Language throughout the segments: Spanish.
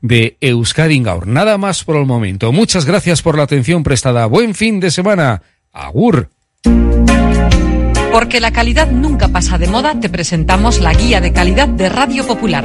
de Euskadi. Nada más por el momento. Muchas gracias por la atención prestada. Buen fin de semana. Agur. Porque la calidad nunca pasa de moda, te presentamos la guía de calidad de Radio Popular.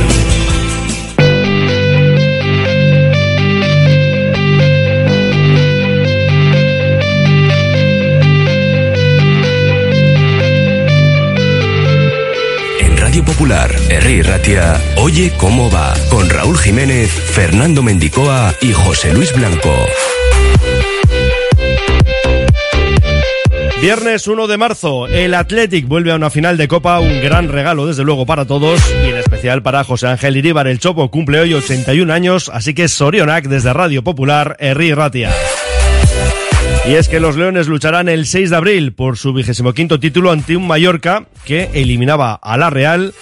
Popular, Herri Ratia, Oye cómo va, con Raúl Jiménez, Fernando Mendicoa y José Luis Blanco. Viernes 1 de marzo, el Athletic vuelve a una final de Copa, un gran regalo desde luego para todos y en especial para José Ángel Iríbar, el Chopo cumple hoy 81 años, así que Sorionac desde Radio Popular, Herri Ratia. Y es que los Leones lucharán el 6 de abril por su vigésimo quinto título ante un Mallorca que eliminaba a la Real.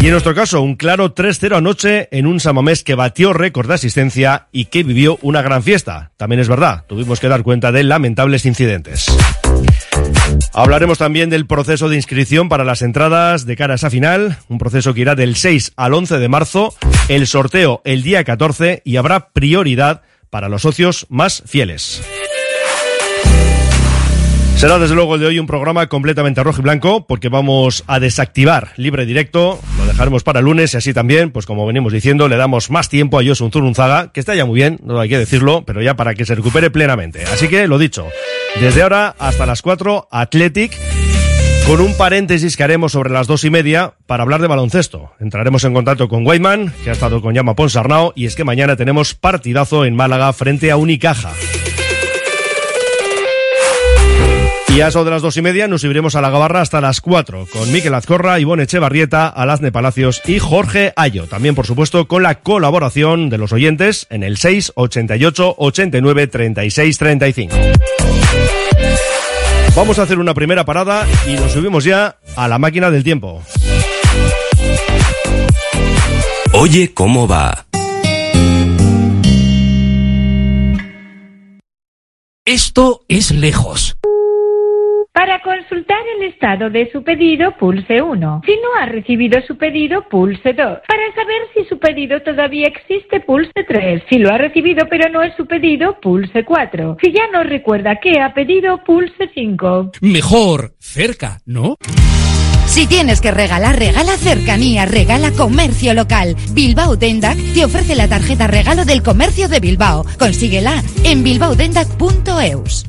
Y en nuestro caso, un claro 3-0 anoche en un Samamés que batió récord de asistencia y que vivió una gran fiesta. También es verdad, tuvimos que dar cuenta de lamentables incidentes. Hablaremos también del proceso de inscripción para las entradas de cara a esa final, un proceso que irá del 6 al 11 de marzo, el sorteo el día 14 y habrá prioridad para los socios más fieles. Será desde luego el de hoy un programa completamente rojo y blanco porque vamos a desactivar libre directo, lo dejaremos para el lunes y así también, pues como venimos diciendo, le damos más tiempo a Josun Zurunzaga, que está ya muy bien, no hay que decirlo, pero ya para que se recupere plenamente. Así que lo dicho, desde ahora hasta las 4, Athletic, con un paréntesis que haremos sobre las dos y media para hablar de baloncesto. Entraremos en contacto con Guayman, que ha estado con Llama Ponsarnau, y es que mañana tenemos partidazo en Málaga frente a Unicaja. Y a eso de las dos y media nos subiremos a la gabarra hasta las cuatro, con Miquel Azcorra, Ivonne Echevarrieta, Alazne Palacios y Jorge Ayo. También, por supuesto, con la colaboración de los oyentes en el 6 88 89 36 35. Vamos a hacer una primera parada y nos subimos ya a la máquina del tiempo. Oye cómo va. Esto es lejos. Para consultar el estado de su pedido, pulse 1. Si no ha recibido su pedido, pulse 2. Para saber si su pedido todavía existe, pulse 3. Si lo ha recibido pero no es su pedido, pulse 4. Si ya no recuerda qué ha pedido, pulse 5. Mejor cerca, ¿no? Si tienes que regalar, regala cercanía, regala comercio local. Bilbao Dendac te ofrece la tarjeta regalo del comercio de Bilbao. Consíguela en bilbaodendac.eus.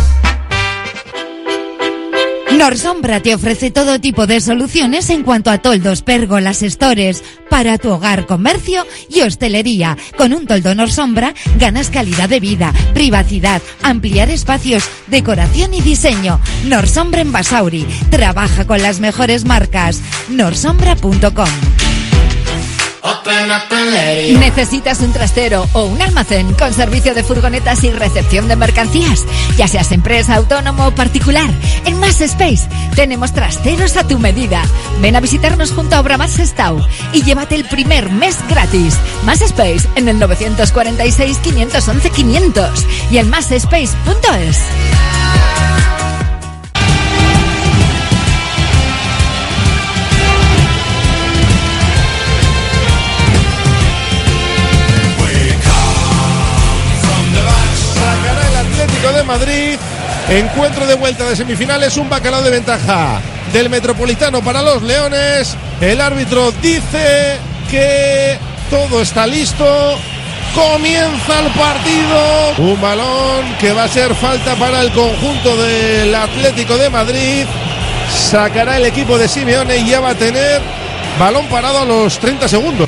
Norsombra te ofrece todo tipo de soluciones en cuanto a toldos, pérgolas, stores para tu hogar, comercio y hostelería. Con un toldo Norsombra ganas calidad de vida, privacidad, ampliar espacios, decoración y diseño. Norsombra en Basauri. Trabaja con las mejores marcas. Norsombra.com. ¿Necesitas un trastero o un almacén con servicio de furgonetas y recepción de mercancías? Ya seas empresa, autónomo o particular, en Más Space tenemos trasteros a tu medida. Ven a visitarnos junto a Obra Más Stau y llévate el primer mes gratis. Más Space en el 946 511 500 y en másspace.es. Encuentro de vuelta de semifinales, un bacalao de ventaja del Metropolitano para los Leones. El árbitro dice que todo está listo. Comienza el partido. Un balón que va a ser falta para el conjunto del Atlético de Madrid. Sacará el equipo de Simeone y ya va a tener balón parado a los 30 segundos.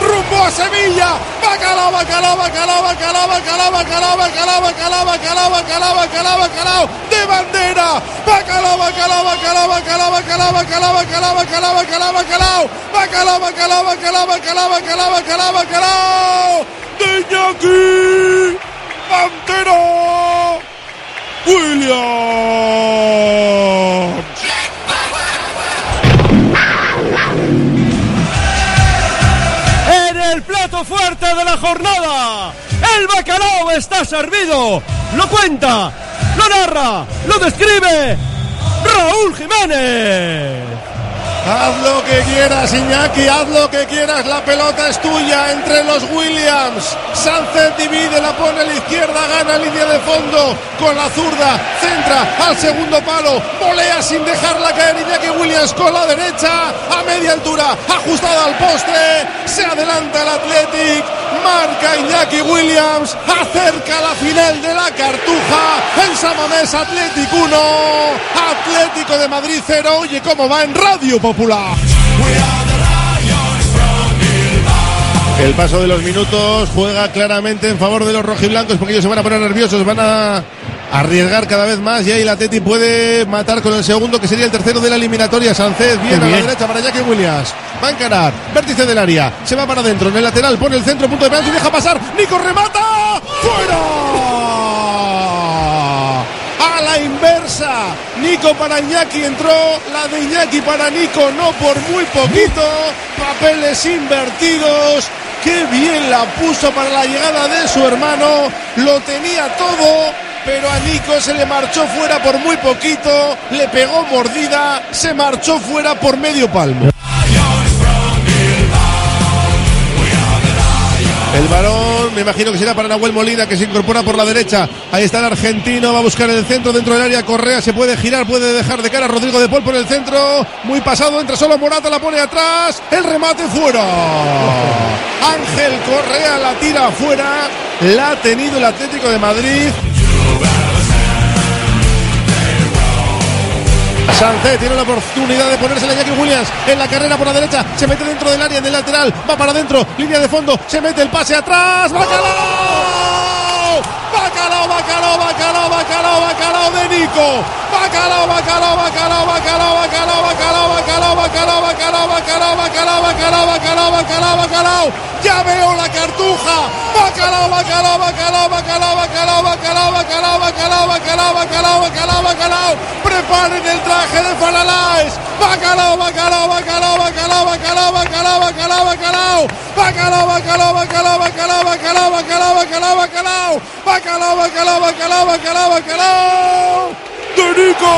rumbo a Sevilla, Bacalao, Bacalao, Bacalao, Bacalao, Bacalao, Bacalao, Bacalao, Bacalao, Bacalao, Bacalao, Bacalao, Bacalao, de bandera, Bacalao, Bacalao, Bacalao, Bacalao, Bacalao, Bacalao, Bacalao, Bacalao, Bacalao, Bacalao, Bacalao, Bacalao, Bacalao, Bacalao, Bacalao, Bacalao, de Iñaki, bandera, Williams. De la jornada, el bacalao está servido. Lo cuenta, lo narra, lo describe Raúl Jiménez. Haz lo que quieras, Iñaki, haz lo que quieras, la pelota es tuya entre los Williams. Sánchez divide, la pone a la izquierda, gana línea de fondo con la zurda, centra al segundo palo, volea sin dejarla caer Iñaki Williams con la derecha, a media altura, ajustada al poste, se adelanta el Athletic, marca Iñaki Williams, acerca la final de la Cartuja, en Samamés Athletic 1, Atlético de Madrid 0, oye cómo va en Radio. El paso de los minutos juega claramente en favor de los rojiblancos porque ellos se van a poner nerviosos, van a arriesgar cada vez más y ahí el Atleti puede matar con el segundo que sería el tercero de la eliminatoria. Sánchez bien, a la derecha para Jackie Williams. Va a encarar, vértice del área, se va para adentro, en el lateral, pone el centro, punto de penalti, deja pasar, Nico remata, fuera. A la inversa, Nico para Iñaki entró, la de Iñaki para Nico no por muy poquito, papeles invertidos, qué bien la puso para la llegada de su hermano, lo tenía todo, pero a Nico se le marchó fuera por muy poquito, le pegó mordida, se marchó fuera por medio palmo. El balón, me imagino que será para Nahuel Molina, que se incorpora por la derecha. Ahí está el argentino, va a buscar el centro dentro del área. Correa se puede girar, puede dejar de cara a Rodrigo de Paul por el centro. Muy pasado, entra solo Morata, la pone atrás. El remate fuera. Ángel Correa la tira afuera. La ha tenido el Atlético de Madrid. Sánchez tiene la oportunidad de ponerse la Jackie Williams en la carrera por la derecha. Se mete dentro del área, en el lateral. Va para adentro. Línea de fondo. Se mete el pase atrás. ¡Bacalao! ¡Bacalao, bacalao, bacalao, bacalao, bacalao de Nico! ¡Bacalao, bacalao, bacalao, bacalao, bacalao, bacalao, bacalao, bacalao, bacalao, bacalao, bacalao, bacalao, bacalao, bacalao, bacalao! ¡Ya veo la cartuja! ¡Bacalao, bacalao, bacalao, bacalao, bacalao, bacalao, bacalao, bacalao, bacalao, bacalao, bacalao, bacalao! ¡Preparen el traje de Falaláes! ¡Bacalao, bacalao, bacalao, bacalao, bacalao, bacalao, bacalao, bacalao! ¡Bacalao, bacalao, bacalao, bacalao, bacalao, bacalao, bacalao, bacalao! ¡Bacalao, bacalao, bacalao, bacalao, bacalao! ¡De Nico!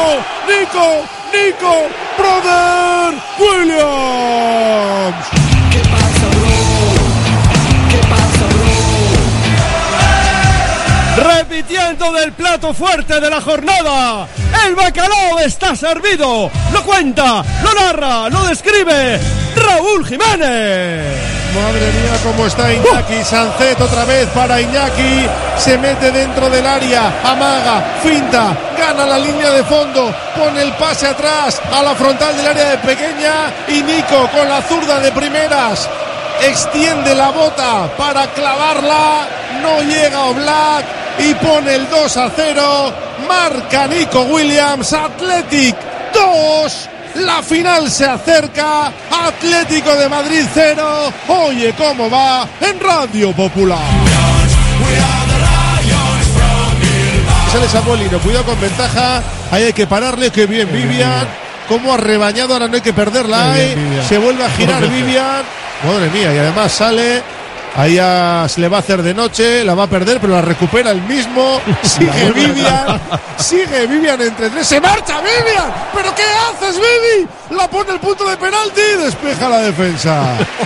¡Nico! ¡Nico! ¡Brother! ¡Williams! Repitiendo del plato fuerte de la jornada. El bacalao está servido. Lo cuenta, lo narra, lo describe Raúl Jiménez. Madre mía, cómo está Iñaki. Sancet otra vez para Iñaki. Se mete dentro del área. Amaga, finta, gana la línea de fondo. Pone el pase atrás a la frontal del área de pequeña. Y Nico con la zurda de primeras. Extiende la bota para clavarla. No llega Oblak. Y pone el 2 a 0. Marca Nico Williams. Athletic 2. La final se acerca. Atlético de Madrid 0. Oye cómo va en Radio Popular. Sale Samuelino, cuidado con ventaja. Ahí hay que pararle. Que bien, Vivian. Como ha rebañado, ahora no hay que perderla. Bien. Se vuelve a girar. Vivian. Madre mía, y además sale. Ahí ya se le va a hacer de noche, la va a perder, pero la recupera el mismo. Sigue Vivian, sigue Vivian entre tres. ¡Se marcha Vivian! ¿Pero qué haces, Vivi? La pone el punto de penalti y despeja la defensa.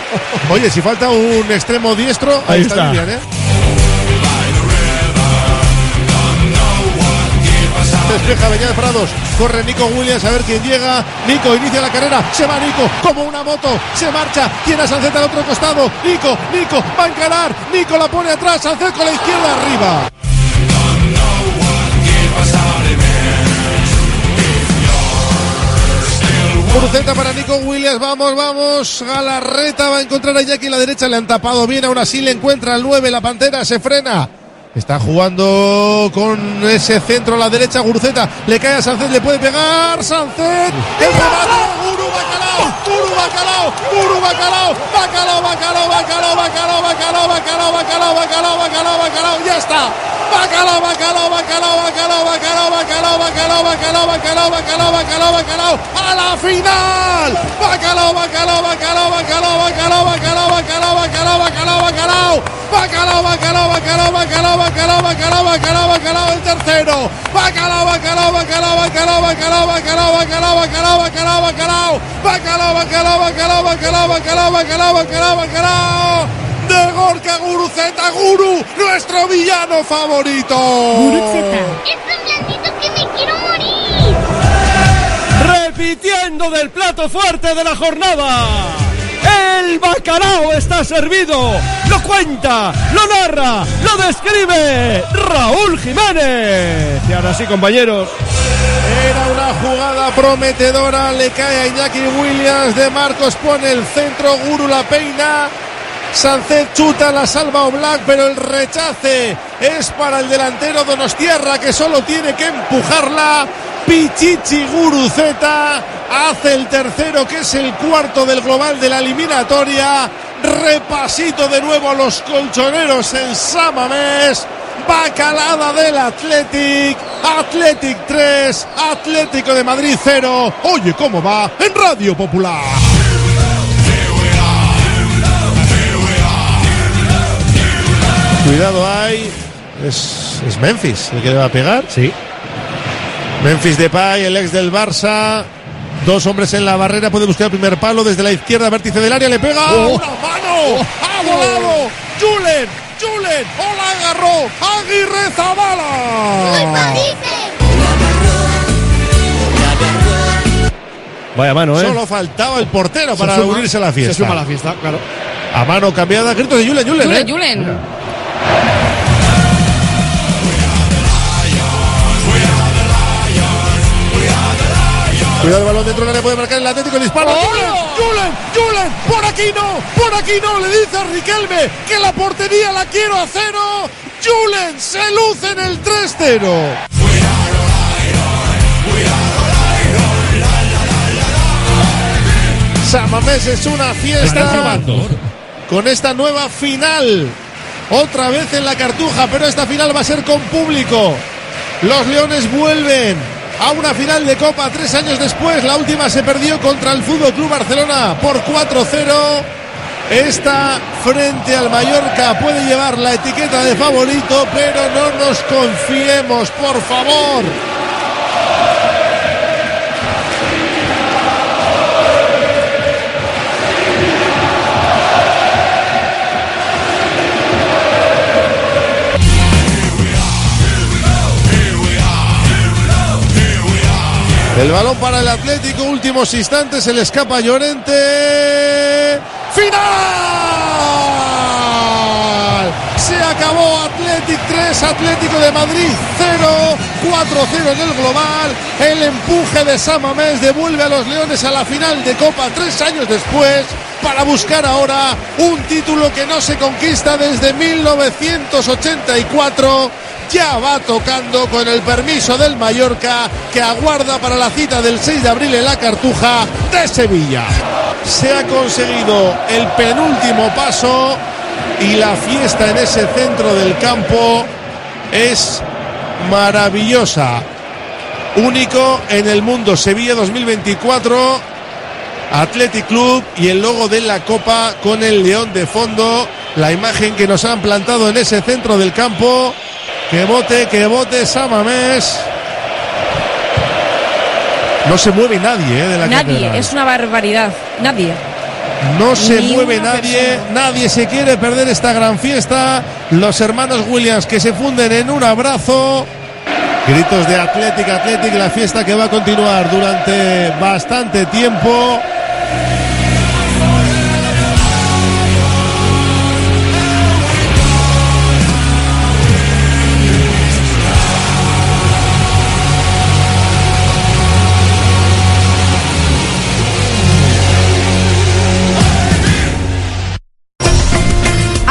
Oye, si falta un extremo diestro, ahí, Ahí está, está. Vivian, ¿eh? Despeja Beñat Prados, corre Nico Williams a ver quién llega. Nico inicia la carrera, se va Nico como una moto, se marcha, tiene a Sancet al otro costado. Nico, Nico, va a encarar, Nico la pone atrás, Sancet con la izquierda arriba. Cruceta para Nico Williams, vamos, vamos. Galarreta va a encontrar a Jackie en la derecha, le han tapado bien, aún así le encuentra al 9, la pantera se frena. Está jugando con ese centro a la derecha, Guruceta, le cae a Sancet, le puede pegar, Sancet, Guru Bacalao, Guru Bacalao, Bacalao, Bacalao, Bacalao, Bacalao, Bacalao, Bacalao, Bacalao, Bacalao, Bacalao, Bacalao, ya está. Bacalao, Bacalao, Bacalao, Bacalao, Bacalao, Bacalao, Bacalao, Bacalao, Bacalao, Bacalao, Bacalao, Bacalao, a la final. Bacalao, Bacalao, Bacalao, Bacalao, Bacalao, Bacalao, Bacalao, Bacalao, Bacalao, Bacalao. Bacalao, Bacalao, Bacalao, Bacalao, Bacalao, Bacalao, Bacalao, Bacalao, el tercero. Bacalao, Bacalao, Bacalao, Bacalao, Bacalao, Bacalao, Bacalao, Bacalao, Bacalao, Bacalao. Bacalao, Bacalao, Bacalao, Bacalao, Bacalao, Bacalao, Bacalao, Bacalao. De Gorka Guruceta Guru, nuestro villano favorito. Repitiendo del plato fuerte de la jornada. El bacalao está servido. Lo cuenta, lo narra, lo describe Raúl Jiménez. Y ahora sí, compañeros. Era una jugada prometedora, le cae a Iñaki Williams, de Marcos pone el centro, Guru la peina, Sancet chuta, la salva Oblak, pero el rechace es para el delantero Donostierra que solo tiene que empujarla. Pichichi Guruceta hace el tercero que es el cuarto del global de la eliminatoria. Repasito de nuevo a los colchoneros en Samamés. Bacalada del Athletic. Athletic 3. Atlético de Madrid 0. Oye cómo va en Radio Popular. Cuidado hay. Es, es Memphis el que le va a pegar. Sí. Memphis Depay, el ex del Barça. Dos hombres en la barrera, puede buscar el primer palo desde la izquierda, vértice del área, le pega Oh. una mano, ha volado, Julen, Julen, o la agarró, Aguirre Zabala. Vaya mano, ¿eh? Solo faltaba el portero para suma- unirse a la fiesta. Se suma a la fiesta, claro. A mano cambiada, gritos de Julen, Julen. Julen, ¿eh? Julen. Cuidado el balón dentro del área, puede marcar el Atlético, el disparo. Julen, Julen, Julen, por aquí no, por aquí no, le dice a Riquelme que la portería la quiero a cero. Julen se luce en el 3-0. Samamés es una fiesta con esta nueva final. Otra vez en la cartuja, pero esta final va a ser con público. Los Leones vuelven a una final de Copa tres años después. La última se perdió contra el Fútbol Club Barcelona por 4-0. Esta frente al Mallorca puede llevar la etiqueta de favorito, pero no nos confiemos, por favor. El balón para el Atlético, últimos instantes, se le escapa Llorente. ¡Final! Se acabó Athletic 3, Atlético de Madrid 0, 4-0 en el global. El empuje de Samamés devuelve a los Leones a la final de Copa tres años después para buscar ahora un título que no se conquista desde 1984 ya va tocando con el permiso del Mallorca que aguarda para la cita del 6 de abril en la Cartuja de Sevilla. Se ha conseguido el penúltimo paso y la fiesta en ese centro del campo es maravillosa. Único en el mundo. Sevilla 2024. Athletic Club y el logo de la Copa con el león de fondo. La imagen que nos han plantado en ese centro del campo. Que vote, que vote Samamés. No se mueve nadie eh, de la Nadie, catedral. es una barbaridad. Nadie. No se Ni mueve nadie, persona. nadie se quiere perder esta gran fiesta. Los hermanos Williams que se funden en un abrazo. Gritos de Athletic, Athletic, la fiesta que va a continuar durante bastante tiempo.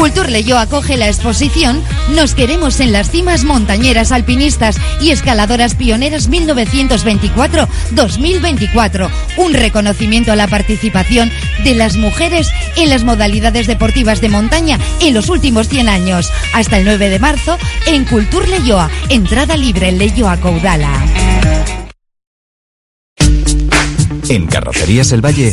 Cultur Leyo acoge la exposición Nos queremos en las cimas montañeras alpinistas y escaladoras pioneras 1924-2024. Un reconocimiento a la participación de las mujeres en las modalidades deportivas de montaña en los últimos 100 años. Hasta el 9 de marzo en Cultur Leyoa. Entrada libre en Leyoa Caudala. En Carrocerías El Valle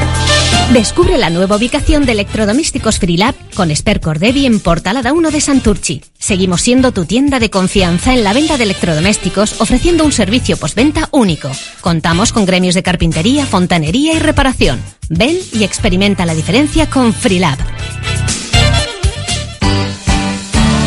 Descubre la nueva ubicación de electrodomésticos Freelab con Spercor Devi en Portalada 1 de Santurchi. Seguimos siendo tu tienda de confianza en la venta de electrodomésticos ofreciendo un servicio postventa único. Contamos con gremios de carpintería, fontanería y reparación. Ven y experimenta la diferencia con Freelab.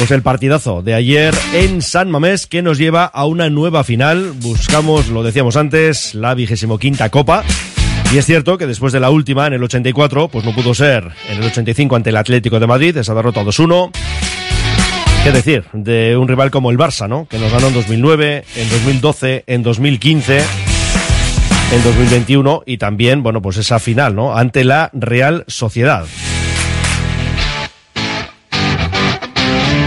Pues el partidazo de ayer en San Mamés que nos lleva a una nueva final. Buscamos, lo decíamos antes, la vigésimo quinta copa. Y es cierto que después de la última, en el 84, pues no pudo ser en el 85 ante el Atlético de Madrid, esa derrota 2-1. ¿Qué decir? De un rival como el Barça, ¿no? Que nos ganó en 2009, en 2012, en 2015, en 2021 y también, bueno, pues esa final, ¿no? Ante la Real Sociedad.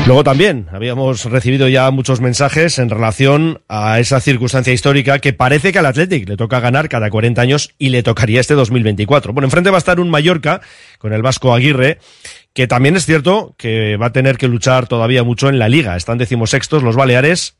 Luego también habíamos recibido ya muchos mensajes en relación a esa circunstancia histórica que parece que al Athletic le toca ganar cada 40 años y le tocaría este 2024. Bueno, enfrente va a estar un Mallorca con el Vasco Aguirre que también es cierto que va a tener que luchar todavía mucho en la liga. Están decimosextos los Baleares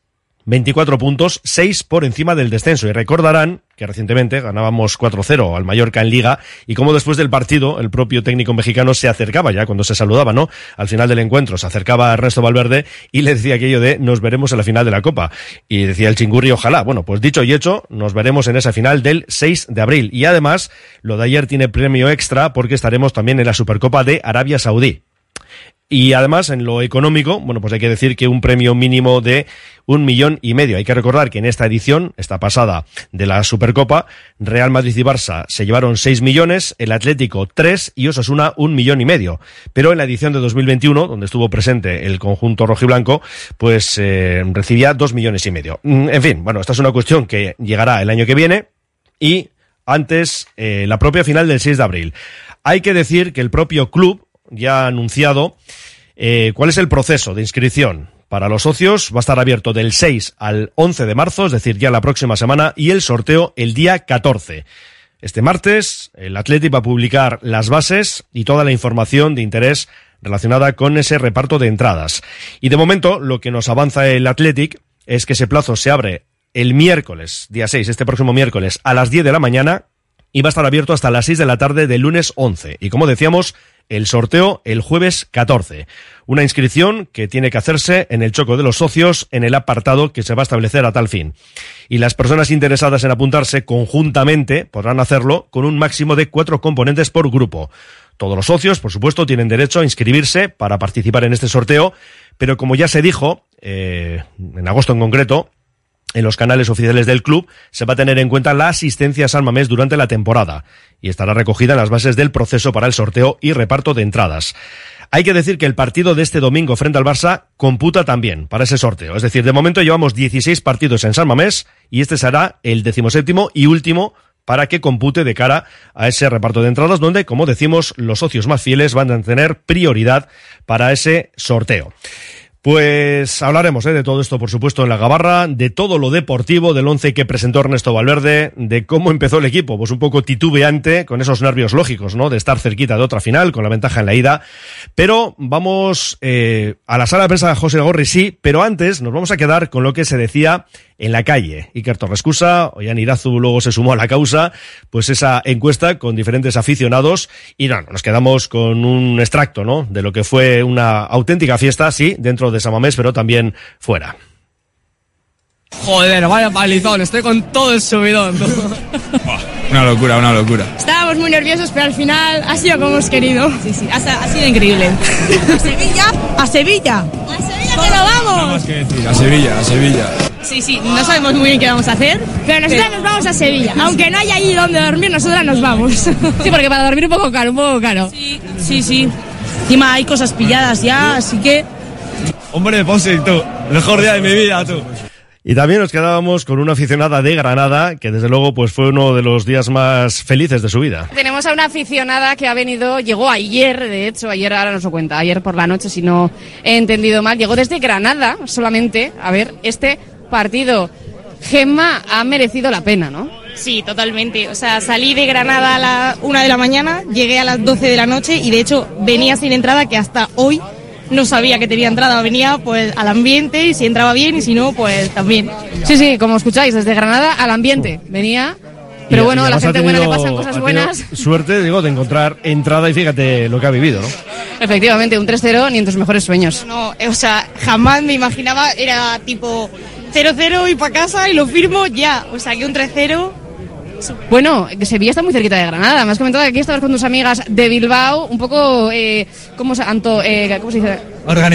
24 puntos, 6 por encima del descenso. Y recordarán que recientemente ganábamos 4-0 al Mallorca en Liga y como después del partido el propio técnico mexicano se acercaba ya cuando se saludaba, ¿no? Al final del encuentro se acercaba a Ernesto Valverde y le decía aquello de nos veremos en la final de la Copa. Y decía el chingurri, ojalá. Bueno, pues dicho y hecho, nos veremos en esa final del 6 de abril. Y además, lo de ayer tiene premio extra porque estaremos también en la Supercopa de Arabia Saudí. Y además, en lo económico, bueno, pues hay que decir que un premio mínimo de un millón y medio. Hay que recordar que en esta edición, esta pasada de la Supercopa, Real Madrid y Barça se llevaron seis millones, el Atlético tres y Osasuna un millón y medio. Pero en la edición de 2021, donde estuvo presente el conjunto rojiblanco, pues eh, recibía dos millones y medio. Mm, en fin, bueno, esta es una cuestión que llegará el año que viene y antes eh, la propia final del 6 de abril. Hay que decir que el propio club ya anunciado eh, cuál es el proceso de inscripción. Para los socios va a estar abierto del 6 al 11 de marzo, es decir, ya la próxima semana, y el sorteo el día 14. Este martes, el Athletic va a publicar las bases y toda la información de interés relacionada con ese reparto de entradas. Y de momento, lo que nos avanza el Athletic es que ese plazo se abre el miércoles, día 6, este próximo miércoles, a las 10 de la mañana, y va a estar abierto hasta las 6 de la tarde del lunes 11. Y como decíamos, el sorteo el jueves 14. Una inscripción que tiene que hacerse en el choco de los socios en el apartado que se va a establecer a tal fin. Y las personas interesadas en apuntarse conjuntamente podrán hacerlo con un máximo de cuatro componentes por grupo. Todos los socios, por supuesto, tienen derecho a inscribirse para participar en este sorteo, pero como ya se dijo, eh, en agosto en concreto, en los canales oficiales del club se va a tener en cuenta la asistencia a San Mamés durante la temporada y estará recogida en las bases del proceso para el sorteo y reparto de entradas. Hay que decir que el partido de este domingo frente al Barça computa también para ese sorteo. Es decir, de momento llevamos 16 partidos en San Mamés y este será el decimoséptimo y último para que compute de cara a ese reparto de entradas donde, como decimos, los socios más fieles van a tener prioridad para ese sorteo. Pues hablaremos ¿eh? de todo esto, por supuesto, en la Gabarra, de todo lo deportivo, del once que presentó Ernesto Valverde, de cómo empezó el equipo, pues un poco titubeante, con esos nervios lógicos, ¿no? De estar cerquita de otra final, con la ventaja en la ida. Pero vamos eh, a la sala de prensa de José Gorri, sí, pero antes nos vamos a quedar con lo que se decía en la calle. Iker Torrescusa, Ollán Irazu luego se sumó a la causa, pues esa encuesta con diferentes aficionados y no, nos quedamos con un extracto, ¿no? De lo que fue una auténtica fiesta, sí, dentro de Samamés, pero también fuera. Joder, vaya palizón, estoy con todo el subidón. una locura, una locura. Estábamos muy nerviosos, pero al final ha sido como hemos querido. Sí, sí, ha, ha sido increíble. ¿A Sevilla? ¿A Sevilla? ¿A Sevilla que nos vamos! más que decir, a Sevilla, a Sevilla. Sí, sí, no sabemos muy bien qué vamos a hacer, pero nosotras nos vamos a Sevilla. Aunque no haya allí donde dormir, nosotras nos vamos. Sí, porque para dormir un poco caro, un poco caro. Sí, sí, sí. Encima hay cosas pilladas ya, así que... Hombre, Ponce, tú, mejor día de mi vida, tú. Y también nos quedábamos con una aficionada de Granada, que desde luego pues fue uno de los días más felices de su vida. Tenemos a una aficionada que ha venido, llegó ayer, de hecho, ayer ahora nos lo cuenta, ayer por la noche, si no he entendido mal, llegó desde Granada solamente a ver este partido. Gemma ha merecido la pena, ¿no? Sí, totalmente. O sea, salí de Granada a la una de la mañana, llegué a las 12 de la noche y de hecho venía sin entrada que hasta hoy no sabía que tenía entrada. Venía pues al ambiente y si entraba bien y si no, pues también. Sí, sí, como escucháis, desde Granada al ambiente. Venía, pero Y- bueno, y a la gente ha buena le tenido- pasan cosas tenido buenas. Suerte, digo, de encontrar entrada y fíjate lo que ha vivido, ¿no? Efectivamente, un 3-0 ni en tus mejores sueños. No, eh, o sea, jamás me imaginaba, era tipo 0-0 y para casa y lo firmo ya. O sea, que un 3-0 Bueno, Sevilla está muy cerquita de Granada. Me has comentado que aquí estabas con tus amigas de Bilbao, un poco, eh, ¿cómo, se, Anto, eh, ¿cómo se dice?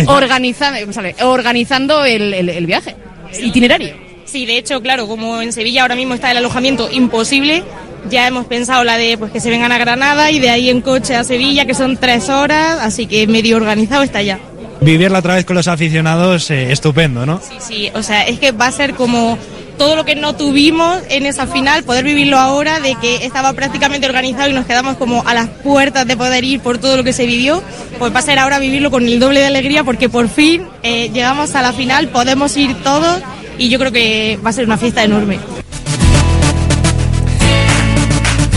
Organiza- sale, organizando el, el- el viaje, itinerario. Sí, de hecho, claro, como en Sevilla ahora mismo está el alojamiento imposible, ya hemos pensado la de pues que se vengan a Granada y de ahí en coche a Sevilla, que son tres horas, así que medio organizado está ya. Vivirla otra vez con los aficionados, eh, estupendo, ¿no? Sí, sí, o sea, es que va a ser como todo lo que no tuvimos en esa final, poder vivirlo ahora, de que estaba prácticamente organizado y nos quedamos como a las puertas de poder ir por todo lo que se vivió, pues va a ser ahora vivirlo con el doble de alegría porque por fin eh, llegamos a la final, podemos ir todos y yo creo que va a ser una fiesta enorme.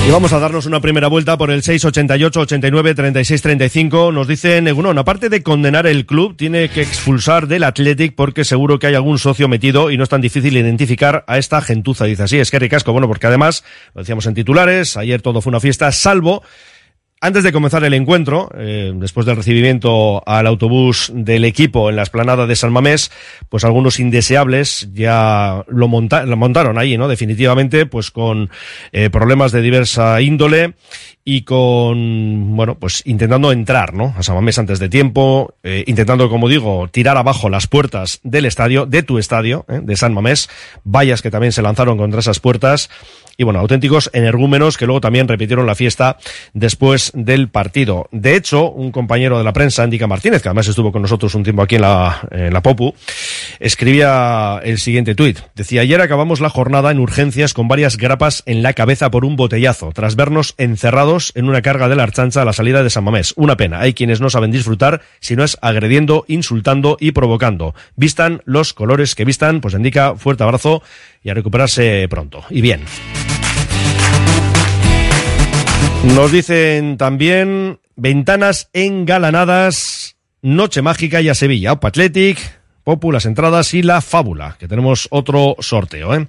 Y vamos a darnos una primera vuelta por el 688 89 36 35. Nos dice Negunón, aparte de condenar el club, tiene que expulsar del Athletic porque seguro que hay algún socio metido y no es tan difícil identificar a esta gentuza. Dice así, es que ricasco. Bueno, porque además, lo decíamos en titulares, ayer todo fue una fiesta, salvo antes de comenzar el encuentro, eh, después del recibimiento al autobús del equipo en la esplanada de San Mamés, pues algunos indeseables ya lo, lo montaron ahí, ¿no? Definitivamente, pues con eh, problemas de diversa índole y con, bueno, pues intentando entrar, ¿no? A San Mamés antes de tiempo, eh, intentando, como digo, tirar abajo las puertas del estadio, de tu estadio, ¿eh? de San Mamés, vallas que también se lanzaron contra esas puertas y bueno, auténticos energúmenos que luego también repitieron la fiesta después del partido. De hecho, un compañero de la prensa, Indica Martínez, que además estuvo con nosotros un tiempo aquí en la, en la Popu, escribía el siguiente tuit. Decía, ayer acabamos la jornada en urgencias con varias grapas en la cabeza por un botellazo, tras vernos encerrados en una carga de la Archancha a la salida de San Mamés. Una pena, hay quienes no saben disfrutar si no es agrediendo, insultando y provocando. Vistan los colores que vistan, pues indica fuerte abrazo y a recuperarse pronto. Y bien. Nos dicen también ventanas engalanadas, noche mágica y a Sevilla, Opa Athletic, Popu, las entradas y la fábula, que tenemos otro sorteo, ¿eh?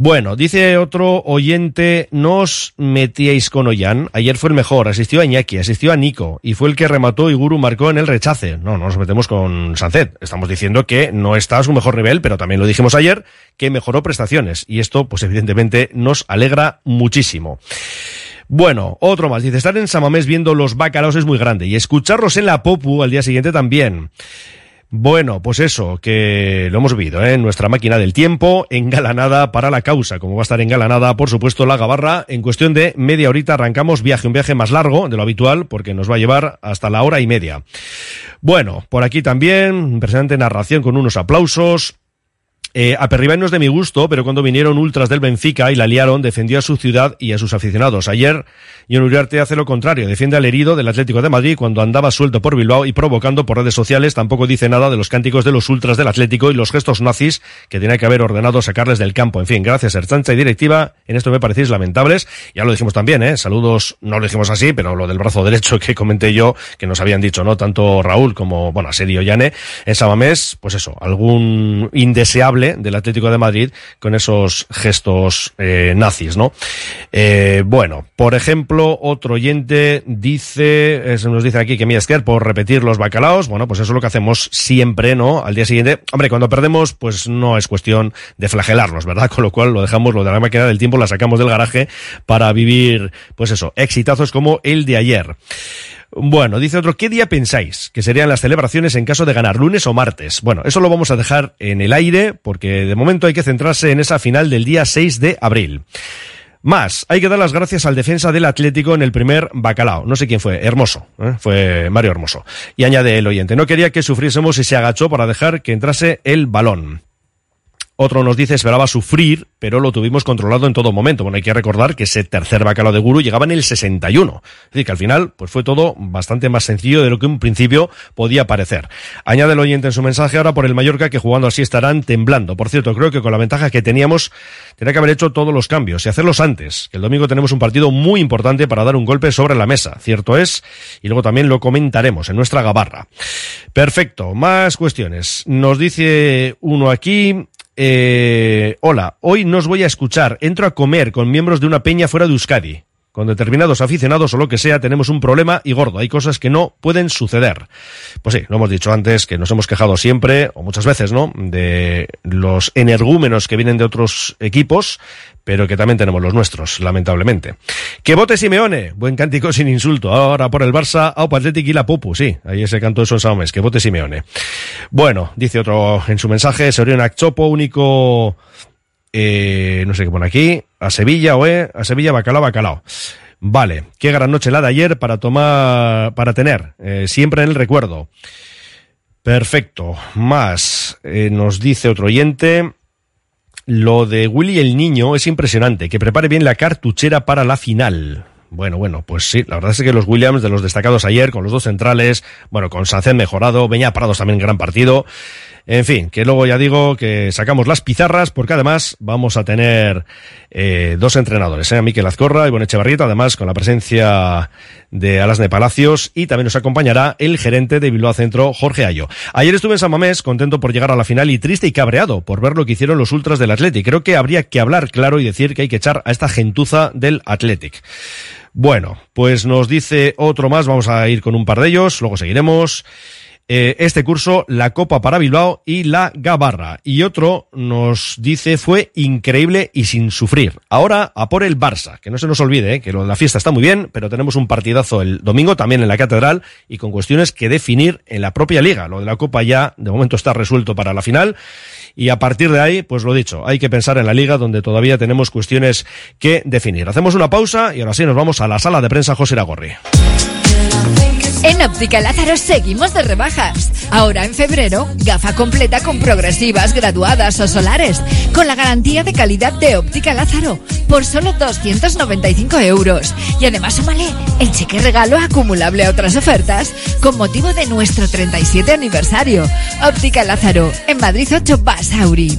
Bueno, dice otro oyente, no os metíais con Ollán. Ayer fue el mejor, asistió a Iñaki, asistió a Nico, y fue el que remató y Guru marcó en el rechace. No, no nos metemos con Sancet. Estamos diciendo que no está a su mejor nivel, pero también lo dijimos ayer, que mejoró prestaciones. Y esto, pues evidentemente, nos alegra muchísimo. Bueno, otro más. Dice, estar en Samamés viendo los bacalaos es muy grande y escucharlos en la Popu al día siguiente también. Bueno, pues eso, que lo hemos vivido, ¿eh? Nuestra máquina del tiempo, engalanada para la causa, como va a estar engalanada, por supuesto, la gabarra. En cuestión de media horita arrancamos viaje, un viaje más largo de lo habitual, porque nos va a llevar hasta la hora y media. Bueno, por aquí también, impresionante narración con unos aplausos. Eh, Aperribay no es de mi gusto, pero cuando vinieron ultras del Benfica y la liaron, defendió a su ciudad y a sus aficionados. Ayer, John Uriarte hace lo contrario, defiende al herido del Atlético de Madrid cuando andaba suelto por Bilbao y provocando por redes sociales. Tampoco dice nada de los cánticos de los ultras del Atlético y los gestos nazis que tenía que haber ordenado sacarles del campo. En fin, gracias, Erchancha y directiva. En esto me parecéis lamentables. Ya lo dijimos también, ¿eh? Saludos, no lo dijimos así, pero lo del brazo derecho que comenté yo, que nos habían dicho, ¿no? Tanto Raúl como, bueno, Asedio Yane, en Samamés, pues eso, algún indeseable del Atlético de Madrid con esos gestos eh, nazis, ¿no? Eh, bueno, por ejemplo, otro oyente dice, eh, se nos dice aquí que Miesquer por repetir los bacalaos, bueno, pues eso es lo que hacemos siempre, ¿no? Al día siguiente, hombre, cuando perdemos, pues no es cuestión de flagelarnos, ¿verdad? Con lo cual lo dejamos, lo de la máquina del tiempo, la sacamos del garaje para vivir, pues eso, exitazos como el de ayer. Bueno, dice otro, ¿qué día pensáis que serían las celebraciones en caso de ganar, lunes o martes? Bueno, eso lo vamos a dejar en el aire porque de momento hay que centrarse en esa final del día 6 de abril. Más, hay que dar las gracias al defensa del Atlético en el primer bacalao. No sé quién fue, Hermoso, ¿eh? fue Mario Hermoso. Y añade el oyente, no quería que sufriésemos y se agachó para dejar que entrase el balón. Otro nos dice esperaba sufrir, pero lo tuvimos controlado en todo momento. Bueno, hay que recordar que ese tercer bacalao de Guru llegaba en el 61. Es decir, que al final pues fue todo bastante más sencillo de lo que en principio podía parecer. Añade el oyente en su mensaje ahora por el Mallorca que jugando así estarán temblando. Por cierto, creo que con la ventaja que teníamos, tenía que haber hecho todos los cambios y hacerlos antes. El domingo tenemos un partido muy importante para dar un golpe sobre la mesa. Cierto es. Y luego también lo comentaremos en nuestra gabarra. Perfecto. Más cuestiones. Nos dice uno aquí, eh, hola, hoy no os voy a escuchar. Entro a comer con miembros de una peña fuera de Euskadi. Con determinados aficionados o lo que sea tenemos un problema y gordo. Hay cosas que no pueden suceder. Pues sí, lo hemos dicho antes, que nos hemos quejado siempre, o muchas veces, ¿no? De los energúmenos que vienen de otros equipos, pero que también tenemos los nuestros, lamentablemente. Que vote Simeone, buen cántico sin insulto. Ahora por el Barça, Aupa Athletic y la Pupu, sí, ahí ese canto eso en Saomes, que vote Simeone. Bueno, dice otro en su mensaje, Sorion Acchopo, único, eh, no sé qué pone aquí, a Sevilla, o a Sevilla, bacalao, bacalao. Vale, qué gran noche la de ayer para tomar, para tener, eh, siempre en el recuerdo. Perfecto. Más, eh, nos dice otro oyente, lo de Willy el Niño es impresionante, que prepare bien la cartuchera para la final. Bueno, bueno, pues sí, la verdad es que los Williams de los destacados ayer, con los dos centrales, bueno, con Sancet mejorado, Beña Prados también gran partido. En fin, que luego ya digo que sacamos las pizarras porque además vamos a tener eh, dos entrenadores, ¿eh? Miquel Azcorra y Boneche Barrieta, además con la presencia de Alasne Palacios y también nos acompañará el gerente de Bilbao Centro, Jorge Ayo. Ayer estuve en San Mamés contento por llegar a la final y triste y cabreado por ver lo que hicieron los ultras del Athletic. Creo que habría que hablar claro y decir que hay que echar a esta gentuza del Athletic. Bueno, pues nos dice otro más, vamos a ir con un par de ellos, luego seguiremos. Eh, este curso, la Copa para Bilbao y la Gabarra. Y otro nos dice, fue increíble y sin sufrir. Ahora a por el Barça, que no se nos olvide, eh, que lo de la fiesta está muy bien, pero tenemos un partidazo el domingo también en la Catedral y con cuestiones que definir en la propia liga. Lo de la Copa ya de momento está resuelto para la final. Y a partir de ahí, pues lo dicho, hay que pensar en la liga donde todavía tenemos cuestiones que definir. Hacemos una pausa y ahora sí nos vamos a la sala de prensa José Iragorri. En Óptica Lázaro seguimos de rebajas. Ahora en febrero, gafa completa con progresivas, graduadas o solares, con la garantía de calidad de Óptica Lázaro, por solo 295 euros. Y además súmale el cheque regalo acumulable a otras ofertas con motivo de nuestro 37 aniversario. Óptica Lázaro, en Madrid 8 Basauri.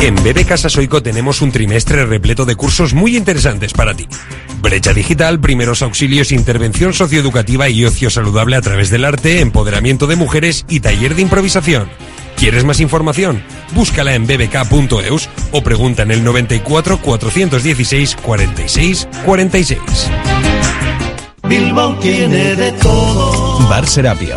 En BB Casa Soico tenemos un trimestre repleto de cursos muy interesantes para ti. Brecha digital, primeros auxilios, intervención socioeducativa y ocio saludable a través del arte, empoderamiento de mujeres y taller de improvisación. ¿Quieres más información? Búscala en bbk.eus o pregunta en el 94 416 46 46. Bilbao tiene de todo. Bar Serapio.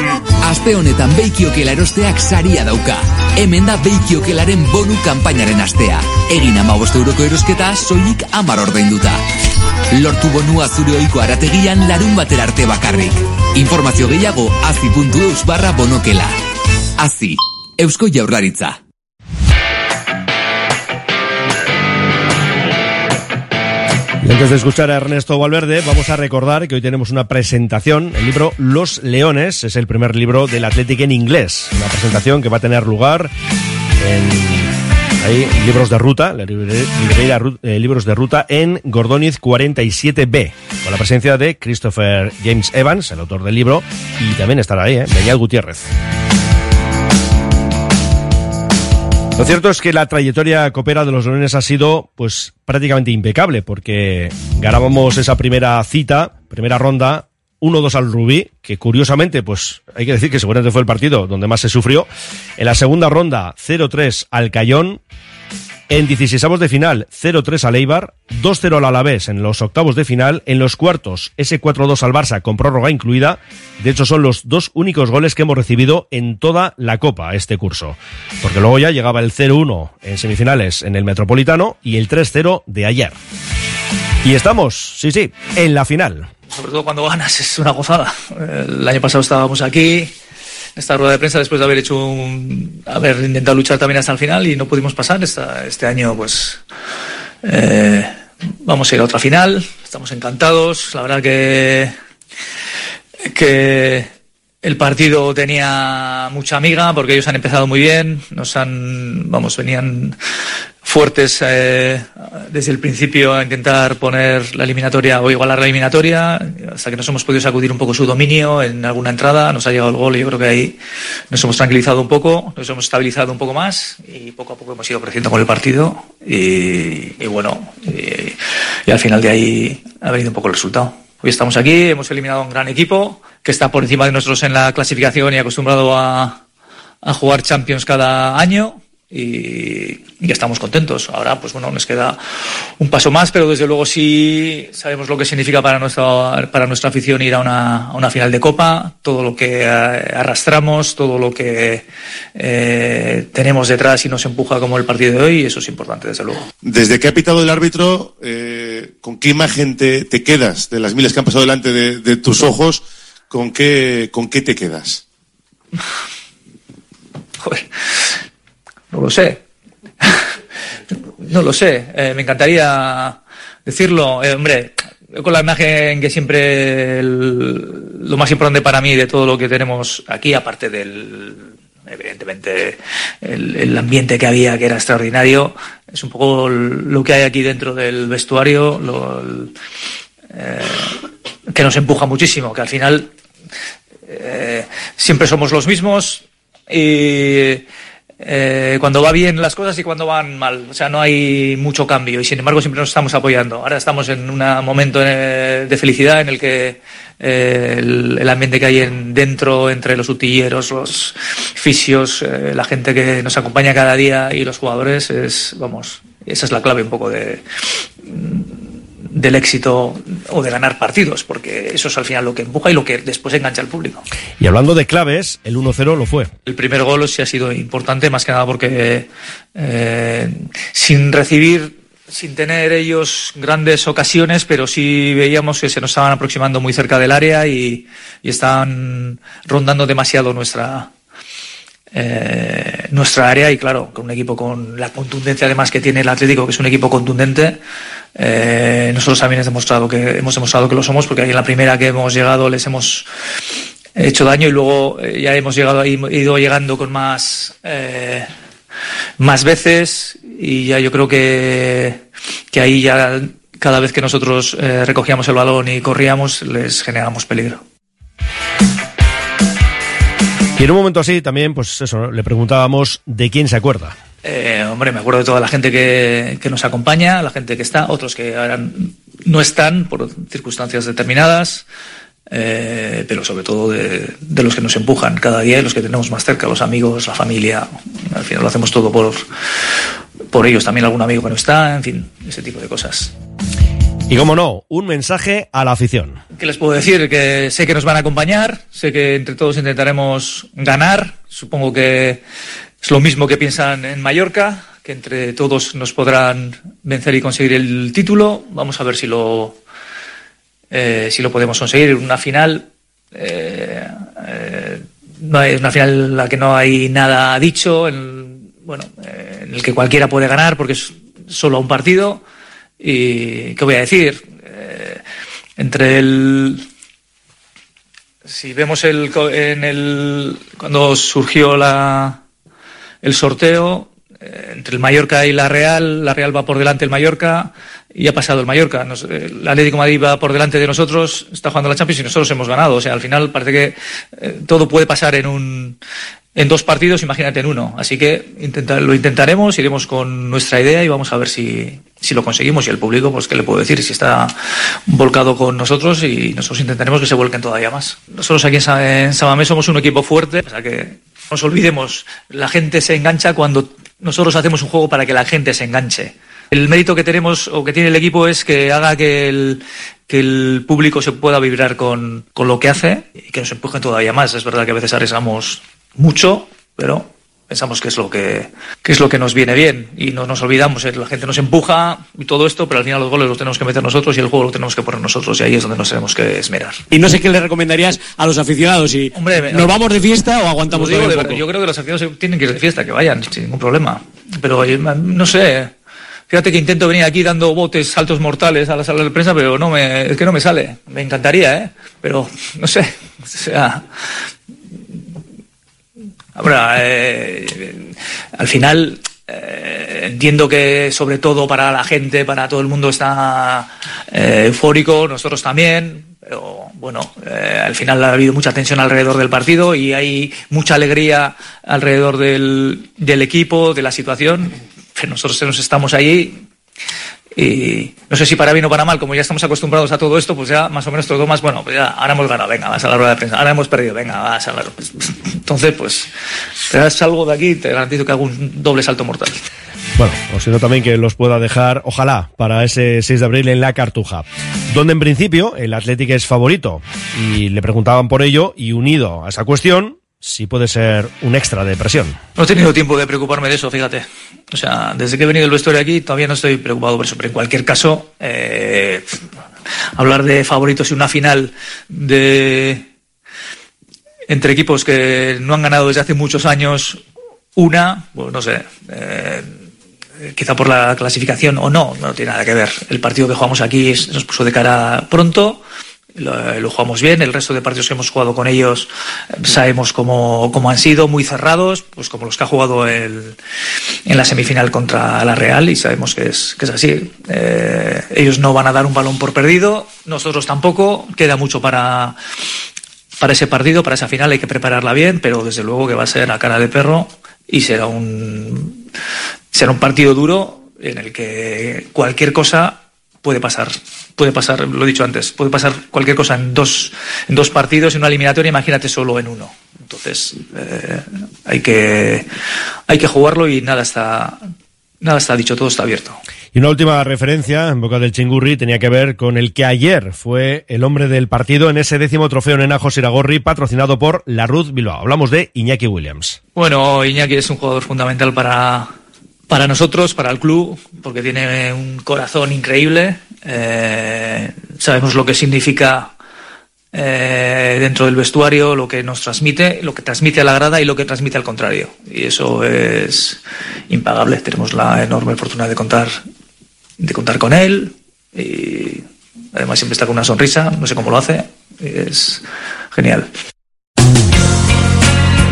Aste honetan Beikiokela erosteak saria dauka. Hemen da Beikiokelaren bonu kanpainaren astea. Egin ama euroko erosketa soilik amar ordainduta. Lortu bonua zure oiko arategian larun batera arte bakarrik. Informazio gehiago azi.eus barra bonokela. Azi, Eusko Jaurlaritza. Antes de escuchar a Ernesto Valverde, vamos a recordar que hoy tenemos una presentación. El libro Los Leones es el primer libro del Athletic en inglés. Una presentación que va a tener lugar en libros de ruta, librería, eh, Libros de Ruta en Gordóñez 47B, con la presencia de Christopher James Evans, el autor del libro, y también estará ahí, ¿eh? Beñat Gutiérrez. Lo cierto es que la trayectoria copera de los Leones ha sido pues prácticamente impecable porque ganábamos esa primera cita, primera ronda, 1-2 al Rubí, que curiosamente pues hay que decir que seguramente fue el partido donde más se sufrió. En la segunda ronda 0-3 al Cayón. En 16 de final, 0-3 al Eibar, 2-0 al Alavés en los octavos de final, en los cuartos, ese 4-2 al Barça con prórroga incluida. De hecho, son los dos únicos goles que hemos recibido en toda la Copa este curso. Porque luego ya llegaba el 0-1 en semifinales en el Metropolitano y el 3-0 de ayer. Y estamos, sí, sí, en la final. sobre todo cuando ganas, es una gozada. El año pasado estábamos aquí, esta rueda de prensa, después de haber hecho un, haber intentado luchar también hasta el final y no pudimos pasar. Esta- este año, pues, eh, vamos a ir a otra final. Estamos encantados. La verdad que, que el partido tenía mucha amiga porque ellos han empezado muy bien, nos han, vamos, venían fuertes eh, desde el principio a intentar poner la eliminatoria o igualar la eliminatoria, hasta que nos hemos podido sacudir un poco su dominio en alguna entrada, nos ha llegado el gol y yo creo que ahí nos hemos tranquilizado un poco, nos hemos estabilizado un poco más y poco a poco hemos ido creciendo con el partido y, bueno, y, y al final de ahí ha venido un poco el resultado. Hoy estamos aquí, hemos eliminado a un gran equipo que está por encima de nosotros en la clasificación y acostumbrado a, a jugar Champions cada año y, y estamos contentos. Ahora, pues bueno, nos queda un paso más, pero desde luego sí sabemos lo que significa para nuestra, para nuestra afición ir a una, a una final de Copa, todo lo que eh, arrastramos, todo lo que eh, tenemos detrás y nos empuja como el partido de hoy, y eso es importante, desde luego. Desde que ha pitado el árbitro, eh, ¿con qué imagen te, te quedas de las miles que han pasado delante de, de tus ojos? ¿Con qué, ¿Con qué te quedas? No lo sé. no lo sé. Eh, me encantaría decirlo. Eh, hombre, con la imagen que siempre lo más importante para mí de todo lo que tenemos aquí, aparte del evidentemente el, ambiente que había que era extraordinario, es un poco lo que hay aquí dentro del vestuario, lo- eh, que nos empuja muchísimo, que al final eh, siempre somos los mismos y eh, cuando va bien las cosas y cuando van mal. O sea, no hay mucho cambio y sin embargo siempre nos estamos apoyando. Ahora estamos en un momento eh, de felicidad en el que eh, el, ambiente que hay en, dentro entre los utilleros, los fisios, la gente que nos acompaña cada día y los jugadores es, vamos, esa es la clave un poco de del éxito o de ganar partidos, porque eso es al final lo que empuja y lo que después engancha al público. Y hablando de claves, el 1-0 lo fue. El primer gol sí ha sido importante, más que nada porque eh, sin recibir, sin tener ellos grandes ocasiones, pero sí veíamos que se nos estaban aproximando muy cerca del área y, y estaban rondando demasiado nuestra, eh, nuestra área y claro, con un equipo con la contundencia además que tiene el Atlético, que es un equipo contundente, eh, nosotros también hemos demostrado que hemos demostrado que lo somos porque ahí en la primera que hemos llegado les hemos hecho daño y luego eh, ya hemos llegado ido llegando con más eh, más veces y ya yo creo que que ahí ya cada vez que nosotros eh, recogíamos el balón y corríamos les generamos peligro. Y en un momento así también, pues eso, le preguntábamos de quién se acuerda. Eh, hombre, me acuerdo de toda la gente que, que nos acompaña, la gente que está, otros que ahora no están por circunstancias determinadas, eh, pero sobre todo de, de los que nos empujan cada día y los que tenemos más cerca, los amigos, la familia. Al final lo hacemos todo por, por ellos, también algún amigo que no está, en fin, ese tipo de cosas. Y como no, un mensaje a la afición. ¿Qué les puedo decir? Que sé que nos van a acompañar, sé que entre todos intentaremos ganar. Supongo que es lo mismo que piensan en Mallorca, que entre todos nos podrán vencer y conseguir el título. Vamos a ver si lo, eh, si lo podemos conseguir. Una final, eh, eh, no es una final en la que no hay nada dicho, en, bueno, eh, en el que cualquiera puede ganar porque es solo un partido. Y, ¿qué voy a decir? Eh, entre el. Si vemos el, en el. Cuando surgió la, el sorteo, eh, entre el Mallorca y la Real, la Real va por delante del Mallorca y ha pasado el Mallorca. Nos- el Atlético Madrid va por delante de nosotros, está jugando la Champions y nosotros hemos ganado. O sea, al final parece que eh, todo puede pasar en un. En dos partidos, imagínate en uno. Así que intenta- lo intentaremos, iremos con nuestra idea y vamos a ver si, si lo conseguimos. Y el público, pues, ¿qué le puedo decir? Si está volcado con nosotros y nosotros intentaremos que se vuelquen todavía más. Nosotros aquí en, Sa- en Samamés somos un equipo fuerte, o sea que no nos olvidemos, la gente se engancha cuando nosotros hacemos un juego para que la gente se enganche. El mérito que tenemos o que tiene el equipo es que haga que el, que el público se pueda vibrar con, con lo que hace y que nos empujen todavía más. Es verdad que a veces arriesgamos mucho, pero pensamos que es lo que, que es lo que nos viene bien y no nos olvidamos, eh, la gente nos empuja y todo esto, pero al final los goles los tenemos que meter nosotros y el juego lo tenemos que poner nosotros y ahí es donde nos tenemos que esmerar. Y no sé qué le recomendarías a los aficionados. Si ¿Nos vamos de fiesta o aguantamos digo de poco? Yo creo que los aficionados tienen que ir de fiesta, que vayan, sin ningún problema. Pero eh, no sé. Fíjate que intento venir aquí dando botes, saltos mortales a la sala de prensa, pero no me, es que no me sale. Me encantaría, ¿eh? Pero no sé. O sea. Ahora, eh, al final. eh, entiendo que sobre todo para la gente, para todo el mundo está eh, eufórico, nosotros también, pero bueno, eh, al final ha habido mucha tensión alrededor del partido y hay mucha alegría alrededor del, del equipo, de la situación. Nosotros nos estamos ahí y no sé si para bien o para mal, como ya estamos acostumbrados a todo esto, pues ya más o menos todo más, bueno, pues ya ahora hemos ganado, venga, vas a la rueda de prensa, ahora hemos perdido, venga, vas a la Entonces, pues, te salgo de aquí, te garantizo que hago un doble salto mortal. Bueno, os siento también que los pueda dejar, ojalá, para ese 6 de abril en la Cartuja, donde en principio el Atlético es favorito. Y le preguntaban por ello, y unido a esa cuestión, si puede ser un extra de presión. No he tenido tiempo de preocuparme de eso, fíjate. O sea, desde que he venido del vestuario aquí todavía no estoy preocupado por eso, pero en cualquier caso, eh, hablar de favoritos y una final de entre equipos que no han ganado desde hace muchos años una, pues no sé, eh, quizá por la clasificación o no, no tiene nada que ver. El partido que jugamos aquí nos puso de cara pronto, lo, jugamos bien, el resto de partidos que hemos jugado con ellos eh, sabemos cómo, cómo han sido, muy cerrados, pues como los que ha jugado el, en la semifinal contra la Real y sabemos que es, que es así. Eh, ellos no van a dar un balón por perdido, nosotros tampoco, queda mucho para, para ese partido, para esa final hay que prepararla bien, pero desde luego que va a ser a cara de perro y será un será un partido duro en el que cualquier cosa puede pasar. Puede pasar, lo he dicho antes, puede pasar cualquier cosa en dos, en dos partidos, en una eliminatoria, imagínate solo en uno. Entonces, eh, hay que hay que jugarlo y nada está nada está dicho, todo está abierto. Y una última referencia en boca del Chingurri tenía que ver con el que ayer fue el hombre del partido en ese décimo trofeo Nenajo Siragorri patrocinado por la Ruth Bilbao. Hablamos de Iñaki Williams. Bueno, Iñaki es un jugador fundamental para, para nosotros, para el club, porque tiene un corazón increíble. Eh, sabemos lo que significa eh, dentro del vestuario, lo que nos transmite, lo que transmite a la grada y lo que transmite al contrario. Y eso es impagable. Tenemos la enorme fortuna de contar, de contar con él y además siempre está con una sonrisa. No sé cómo lo hace. Es genial.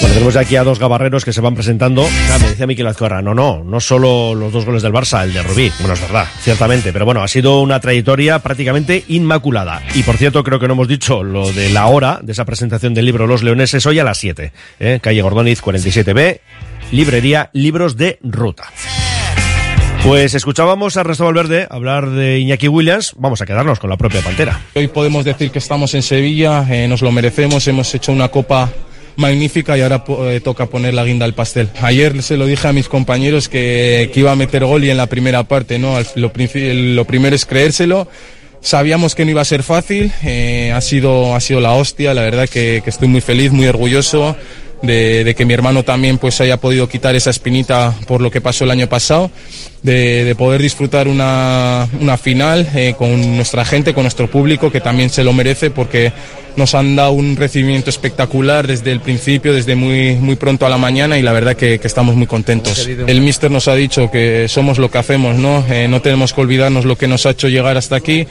Bueno, tenemos aquí a dos gabarreros que se van presentando. Me decía Miquel Azcorra, no, no, no solo los dos goles del Barça, el de Rubí. Bueno, es verdad, ciertamente, pero bueno, ha sido una trayectoria prácticamente inmaculada. Y por cierto, creo que no hemos dicho lo de la hora de esa presentación del libro Los Leoneses hoy a las 7. ¿eh? Calle Gordoniz 47B, librería Libros de Ruta. Pues escuchábamos a Ernesto Valverde hablar de Iñaki Williams, vamos a quedarnos con la propia Pantera. Hoy podemos decir que estamos en Sevilla, eh, nos lo merecemos, hemos hecho una copa magnífica y ahora eh, toca poner la guinda al pastel. Ayer se lo dije a mis compañeros que, iba a meter gol y en la primera parte, ¿no? Lo, lo primero es creérselo. Sabíamos que no iba a ser fácil, eh, ha, sido, ha sido la hostia, la verdad que estoy muy feliz, muy orgulloso de, de que mi hermano también pues haya podido quitar esa espinita por lo que pasó el año pasado, de, de poder disfrutar una, una final eh, con nuestra gente, con nuestro público, que también se lo merece porque nos han dado un recibimiento espectacular desde el principio, desde muy, muy pronto a la mañana y la verdad que, que estamos muy contentos. El míster nos ha dicho que somos lo que hacemos, ¿no? Eh, no tenemos que olvidarnos lo que nos ha hecho llegar hasta aquí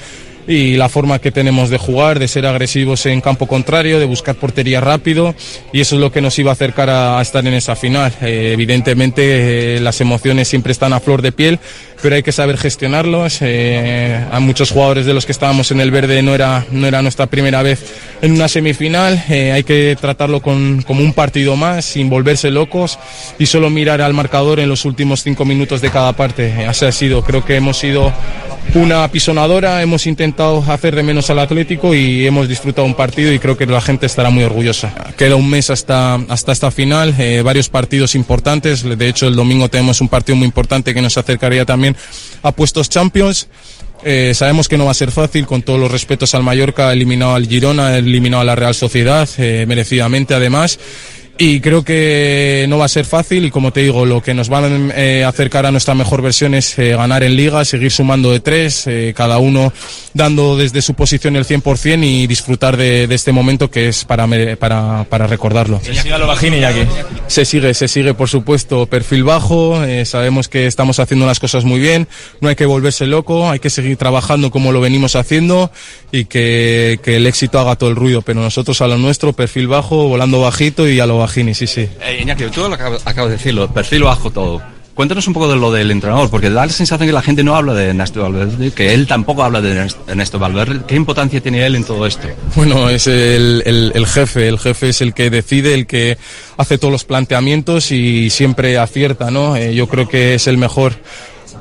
y la forma que tenemos de jugar, de ser agresivos en campo contrario, de buscar portería rápido y eso es lo que nos iba a acercar a, estar en esa final. Eh, evidentemente eh, las emociones siempre están a flor de piel, pero hay que saber gestionarlos. Eh, a muchos jugadores de los que estábamos en el verde no era, no era nuestra primera vez en una semifinal, eh, hay que tratarlo con, como un partido más, sin volverse locos y solo mirar al marcador en los últimos cinco minutos de cada parte. Así ha sido, creo que hemos sido una pisonadora, hemos intentado hacer de menos al Atlético y hemos disfrutado un partido y creo que la gente estará muy orgullosa. Queda un mes hasta, hasta esta final, eh, varios partidos importantes, de hecho el domingo tenemos un partido muy importante que nos acercaría también a puestos Champions. Eh, sabemos que no va a ser fácil, con todos los respetos al Mallorca, eliminado al Girona, eliminado a la Real Sociedad, eh, merecidamente además. Y creo que no va a ser fácil y como te digo, lo que nos va a eh, acercar a nuestra mejor versión es eh, ganar en liga, seguir sumando de tres, eh, cada uno dando desde su posición el 100% y disfrutar de, de este momento que es para, me- para, para recordarlo. Se sigue lo bajín y aquí. Se sigue, se sigue, por supuesto, perfil bajo. eh, sabemos que estamos haciendo las cosas muy bien. No hay que volverse loco, hay que seguir trabajando como lo venimos haciendo y que, que el éxito haga todo el ruido. Pero nosotros a lo nuestro, perfil bajo, volando bajito y a lo bajini, sí, sí. Eh, Iñaki, tú lo acabas, acabas de decirlo, perfil bajo todo. Cuéntanos un poco de lo del entrenador, porque da la sensación que la gente no habla de Ernesto Valverde, que él tampoco habla de Ernest- Ernesto Valverde. ¿Qué importancia tiene él en todo esto? Bueno, es el, el- el jefe, el jefe es el que decide, el que hace todos los planteamientos y siempre acierta, ¿no? Eh, yo creo que es el mejor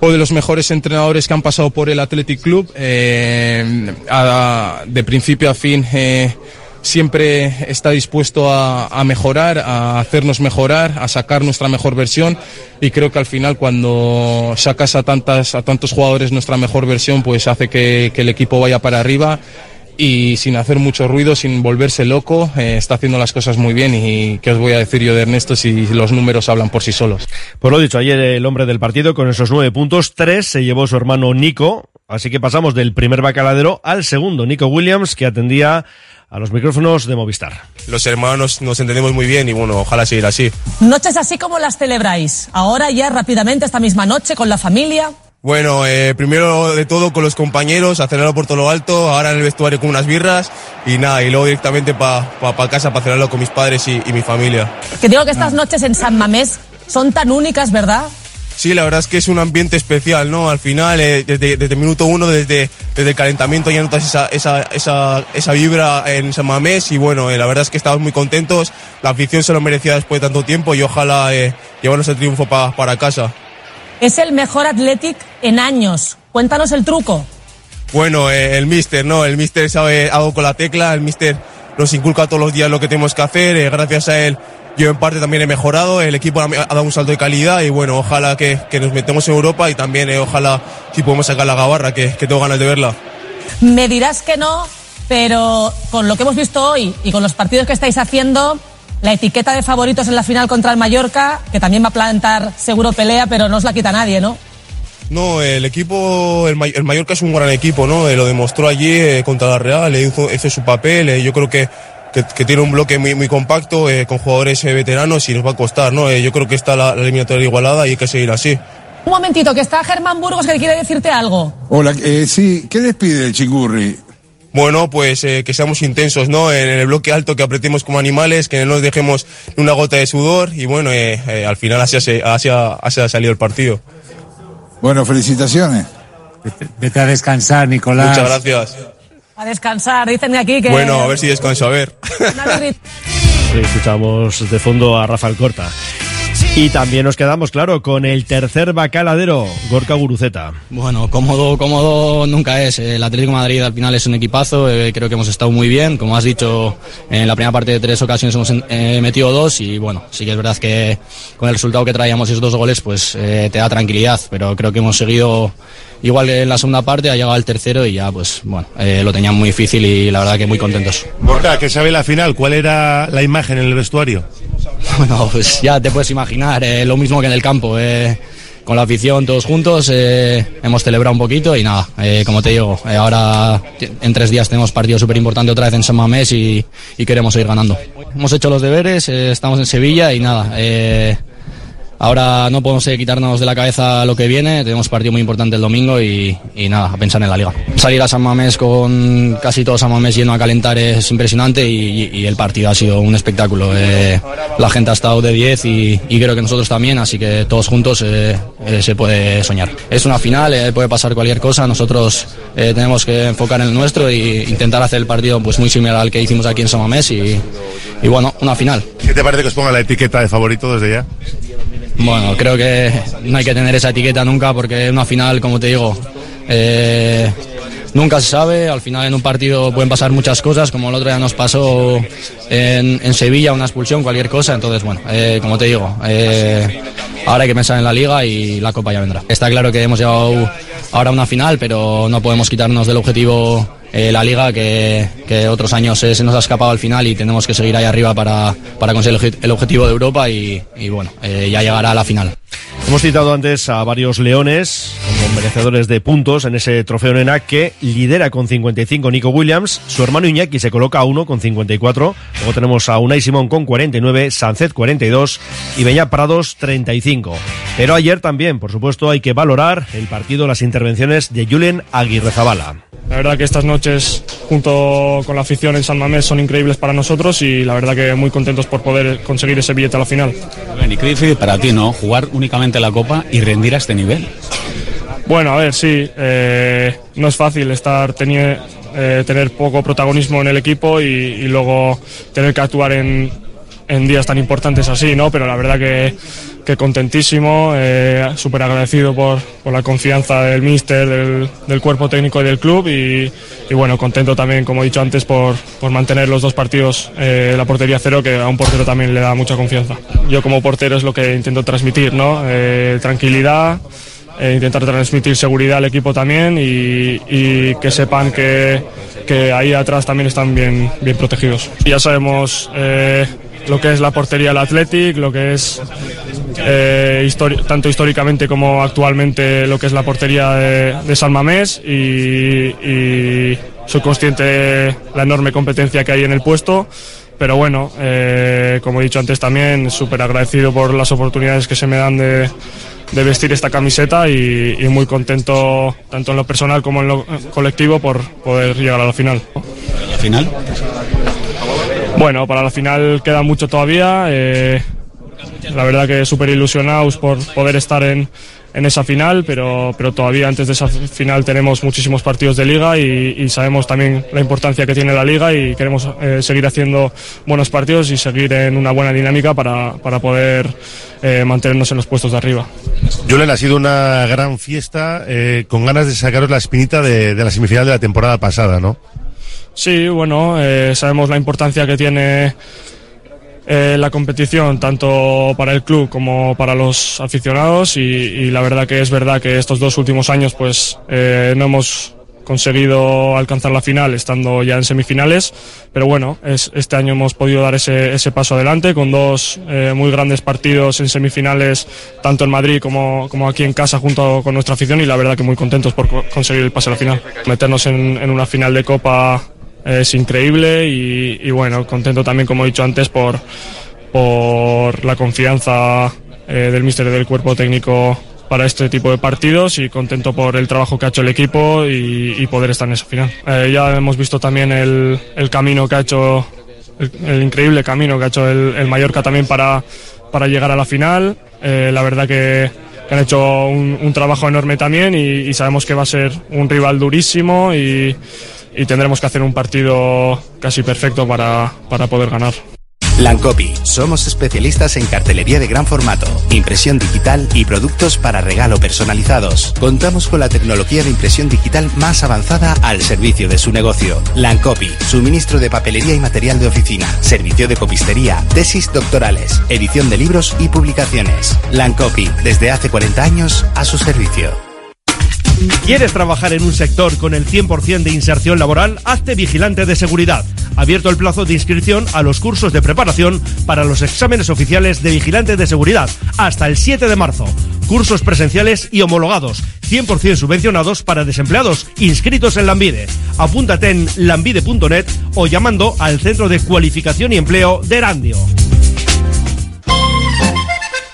o de los mejores entrenadores que han pasado por el Athletic Club, eh, a- de principio a fin. eh, siempre está dispuesto a, a mejorar, a hacernos mejorar, a sacar nuestra mejor versión. Y creo que al final cuando sacas a tantas a tantos jugadores nuestra mejor versión pues hace que, que el equipo vaya para arriba. Y sin hacer mucho ruido, sin volverse loco, eh, está haciendo las cosas muy bien. Y qué os voy a decir yo de Ernesto si los números hablan por sí solos. Pues lo dicho, ayer el hombre del partido con esos nueve puntos, tres se llevó su hermano Nico, así que pasamos del primer bacaladero al segundo, Nico Williams, que atendía a los micrófonos de Movistar. Los hermanos nos entendemos muy bien y bueno, ojalá seguir así. Noches así como las celebráis. Ahora ya rápidamente esta misma noche con la familia. Bueno, eh, primero de todo con los compañeros, a cenarlo por todo lo alto, ahora en el vestuario con unas birras y nada, y luego directamente para pa, pa casa para cenarlo con mis padres y, y mi familia. Que digo que estas noches en San Mamés son tan únicas, ¿verdad? Sí, la verdad es que es un ambiente especial, ¿no? Al final, eh, desde, minuto uno, desde, desde el calentamiento ya notas esa, esa, esa, esa vibra en San Mamés y bueno, eh, la verdad es que estamos muy contentos, la afición se lo merecía después de tanto tiempo y ojalá eh, llevarnos el triunfo pa- para casa. Es el mejor Athletic en años. Cuéntanos el truco. Bueno, eh, el mister, ¿no? El mister sabe algo con la tecla, el mister nos inculca todos los días lo que tenemos que hacer, eh, gracias a él yo en parte también he mejorado, el equipo ha dado un salto de calidad y bueno, ojalá que, que nos metemos en Europa y también eh, ojalá si podemos sacar la gabarra, que, que tengo ganas de verla. Me dirás que no, pero con lo que hemos visto hoy y con los partidos que estáis haciendo, la etiqueta de favoritos en la final contra el Mallorca, que también va a plantar seguro pelea, pero no os la quita nadie, ¿no? No, el equipo, el, Mallorca es un gran equipo, ¿no? Eh, lo demostró allí eh, contra la Real, eh, hizo, hizo su papel, yo creo que, que, que tiene un bloque muy, muy compacto, eh, con jugadores eh, veteranos y nos va a costar, ¿no? Eh, yo creo que está la, la eliminatoria igualada y hay que seguir así. Un momentito, que está Germán Burgos que quiere decirte algo. Hola, eh, sí, ¿qué despide el Chingurri? Bueno, pues eh, que seamos intensos, ¿no? En el bloque alto, que apretemos como animales, que no nos dejemos ni una gota de sudor y bueno, eh, eh, al final así, ha- así, ha- así ha salido el partido. Bueno, felicitaciones. Vete a descansar, Nicolás. Muchas gracias. A descansar, dicen aquí que... Bueno, a ver si descanso, a ver. Sí, escuchamos de fondo a Rafael Corta. Y también nos quedamos, claro, con el tercer bacaladero, Gorka Guruceta. Bueno, cómodo, cómodo nunca es. El Atlético de Madrid al final es un equipazo. eh, creo que hemos estado muy bien. Como has dicho, en la primera parte de tres ocasiones hemos eh, metido dos y bueno, sí que es verdad que con el resultado que traíamos esos dos goles, pues eh, te da tranquilidad. Pero creo que hemos seguido igual que en la segunda parte, ha llegado el tercero y ya, pues bueno, eh, lo tenían muy difícil y la verdad que muy contentos. Borja, ¿qué sabe la final? ¿Cuál era la imagen en el vestuario? Bueno, pues ya te puedes imaginar, eh, lo mismo que en el campo. eh, con la afición todos juntos eh, hemos celebrado un poquito y nada, eh, como te digo, eh, ahora en tres días tenemos partido súper importante otra vez en San Mamés y, y queremos seguir ganando. Hemos hecho los deberes, estamos en Sevilla y nada, ahora no podemos quitarnos de la cabeza lo que viene, tenemos partido muy importante el domingo y, nada, a pensar en la liga. Salir a San Mamés con casi todo San Mamés lleno a calentar es impresionante y, el partido ha sido un espectáculo. eh, la gente ha estado de 10 y, creo que nosotros también, así que todos juntos eh, eh, se puede soñar. Es una final, puede pasar cualquier cosa, nosotros tenemos que enfocar en el nuestro e intentar hacer el partido pues muy similar al que hicimos aquí en San Mamés y, y bueno, una final. ¿Qué te parece que os ponga la etiqueta de favorito desde ya? Bueno, creo que no hay que tener esa etiqueta nunca porque una final, como te digo, eh, nunca se sabe. Al final en un partido pueden pasar muchas cosas, como el otro día nos pasó en, en Sevilla, una expulsión, cualquier cosa. Entonces, bueno, eh, como te digo, eh, ahora hay que pensar en la liga y la copa ya vendrá. Está claro que hemos llegado ahora a una final, pero no podemos quitarnos del objetivo eh, la liga que, que otros años se nos ha escapado al final y tenemos que seguir ahí arriba para, para conseguir el objetivo de Europa y, y bueno, eh, ya llegará a la final. Hemos citado antes a varios leones merecedores de puntos en ese trofeo Nena que lidera con 55 Nico Williams, su hermano Iñaki se coloca a uno con 54, luego tenemos a Unai Simón con 49, Sancet 42 y Beñat Prados 35. Pero ayer también, por supuesto, hay que valorar el partido, las intervenciones de Julen Aguirre Zabala. La verdad que estas noches, junto con la afición en San Mamés, son increíbles para nosotros y la verdad que muy contentos por poder conseguir ese billete a la final. Y qué difícil para ti, ¿no? Jugar únicamente la Copa y rendir a este nivel. Bueno, a ver, sí, eh, no es fácil estar teni- eh, tener poco protagonismo en el equipo y, y luego tener que actuar en, en días tan importantes así, ¿no? Pero la verdad que, que contentísimo, eh, súper agradecido por, por la confianza del míster, del, del cuerpo técnico y del club y, y bueno, contento también, como he dicho antes, por, por mantener los dos partidos eh, la portería cero, que a un portero también le da mucha confianza. Yo como portero es lo que intento transmitir, ¿no? Eh, tranquilidad, eh, intentar transmitir seguridad al equipo también y, y que sepan que, que ahí atrás también están bien, bien protegidos. Ya sabemos eh, lo que es la portería del Athletic, lo que es eh, tanto históricamente como actualmente lo que es la portería de, San Mamés y, y soy consciente de la enorme competencia que hay en el puesto. Pero bueno, eh, como he dicho antes también, súper agradecido por las oportunidades que se me dan de, de vestir esta camiseta y, y muy contento tanto en lo personal como en lo eh, colectivo por poder llegar a la final. ¿La final? Bueno, para la final queda mucho todavía. eh, la verdad que súper ilusionados por poder estar en, en esa final, pero, pero todavía antes de esa final tenemos muchísimos partidos de liga y, y sabemos también la importancia que tiene la liga y queremos eh, seguir haciendo buenos partidos y seguir en una buena dinámica para, para poder eh, mantenernos en los puestos de arriba. Julen, ha sido una gran fiesta eh, con ganas de sacaros la espinita de, de la semifinal de la temporada pasada, ¿no? Sí, bueno, eh, sabemos la importancia que tiene eh, la competición, tanto para el club como para los aficionados, y, la verdad que es verdad que estos dos últimos años pues eh, no hemos conseguido alcanzar la final estando ya en semifinales, pero bueno, es, este año hemos podido dar ese, ese paso adelante con dos eh, muy grandes partidos en semifinales, tanto en Madrid como, como aquí en casa junto con nuestra afición y la verdad que muy contentos por co- conseguir el pase a la final. Meternos en, en una final de Copa es increíble y, y bueno, contento también, como he dicho antes, por, por la confianza eh, del míster del cuerpo técnico para este tipo de partidos y contento por el trabajo que ha hecho el equipo y, y poder estar en esa final. Eh, ya hemos visto también el, el camino que ha hecho, el, el increíble camino que ha hecho el, el Mallorca también para, para llegar a la final. Eh, la verdad que, que han hecho un, un trabajo enorme también y, y sabemos que va a ser un rival durísimo y, y tendremos que hacer un partido casi perfecto para, para poder ganar. Lancopi. Somos especialistas en cartelería de gran formato, impresión digital y productos para regalo personalizados. Contamos con la tecnología de impresión digital más avanzada al servicio de su negocio. Lancopi. Suministro de papelería y material de oficina. Servicio de copistería. Tesis doctorales. Edición de libros y publicaciones. Lancopi. Desde hace 40 años a su servicio. ¿Quieres trabajar en un sector con el 100% de inserción laboral? Hazte vigilante de seguridad. Abierto el plazo de inscripción a los cursos de preparación para los exámenes oficiales de vigilante de seguridad hasta el 7 de marzo. Cursos presenciales y homologados, 100% subvencionados para desempleados inscritos en Lambide. Apúntate en lambide.net o llamando al Centro de Cualificación y Empleo de Erandio.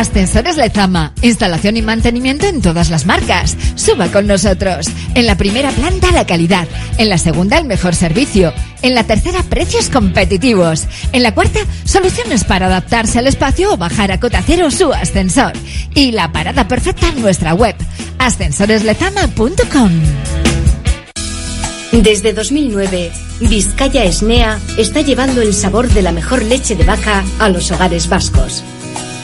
Ascensores Lezama, instalación y mantenimiento en todas las marcas. Suba con nosotros. En la primera planta la calidad, en la segunda el mejor servicio, en la tercera precios competitivos, en la cuarta soluciones para adaptarse al espacio o bajar a cota cero su ascensor. Y la parada perfecta en nuestra web, ascensoreslezama.com. Desde 2009, Vizcaya Esnea está llevando el sabor de la mejor leche de vaca a los hogares vascos.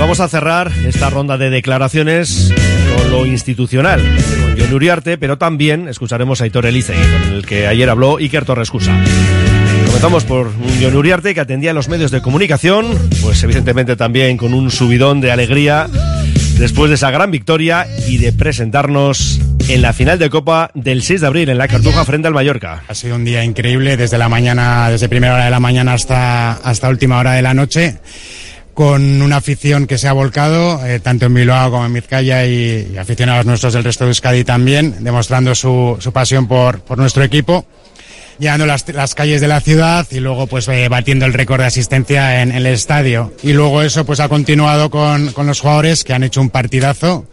Vamos a cerrar esta ronda de declaraciones con lo institucional, con John Uriarte, pero también escucharemos a Aitor Elizei, con el que ayer habló Iker Torrescusa. Comenzamos por un John Uriarte que atendía a los medios de comunicación, pues evidentemente también con un subidón de alegría después de esa gran victoria y de presentarnos en la final de Copa del 6 de abril en la Cartuja frente al Mallorca. Ha sido un día increíble desde la mañana, desde primera hora de la mañana hasta, hasta última hora de la noche con una afición que se ha volcado, eh, tanto en Bilbao como en Vizcaya y, y, aficionados nuestros del resto de Euskadi también, demostrando su, su pasión por, por, nuestro equipo, llenando las, las, calles de la ciudad y luego pues eh, batiendo el récord de asistencia en, en, el estadio. Y luego eso pues ha continuado con, con, los jugadores que han hecho un partidazo,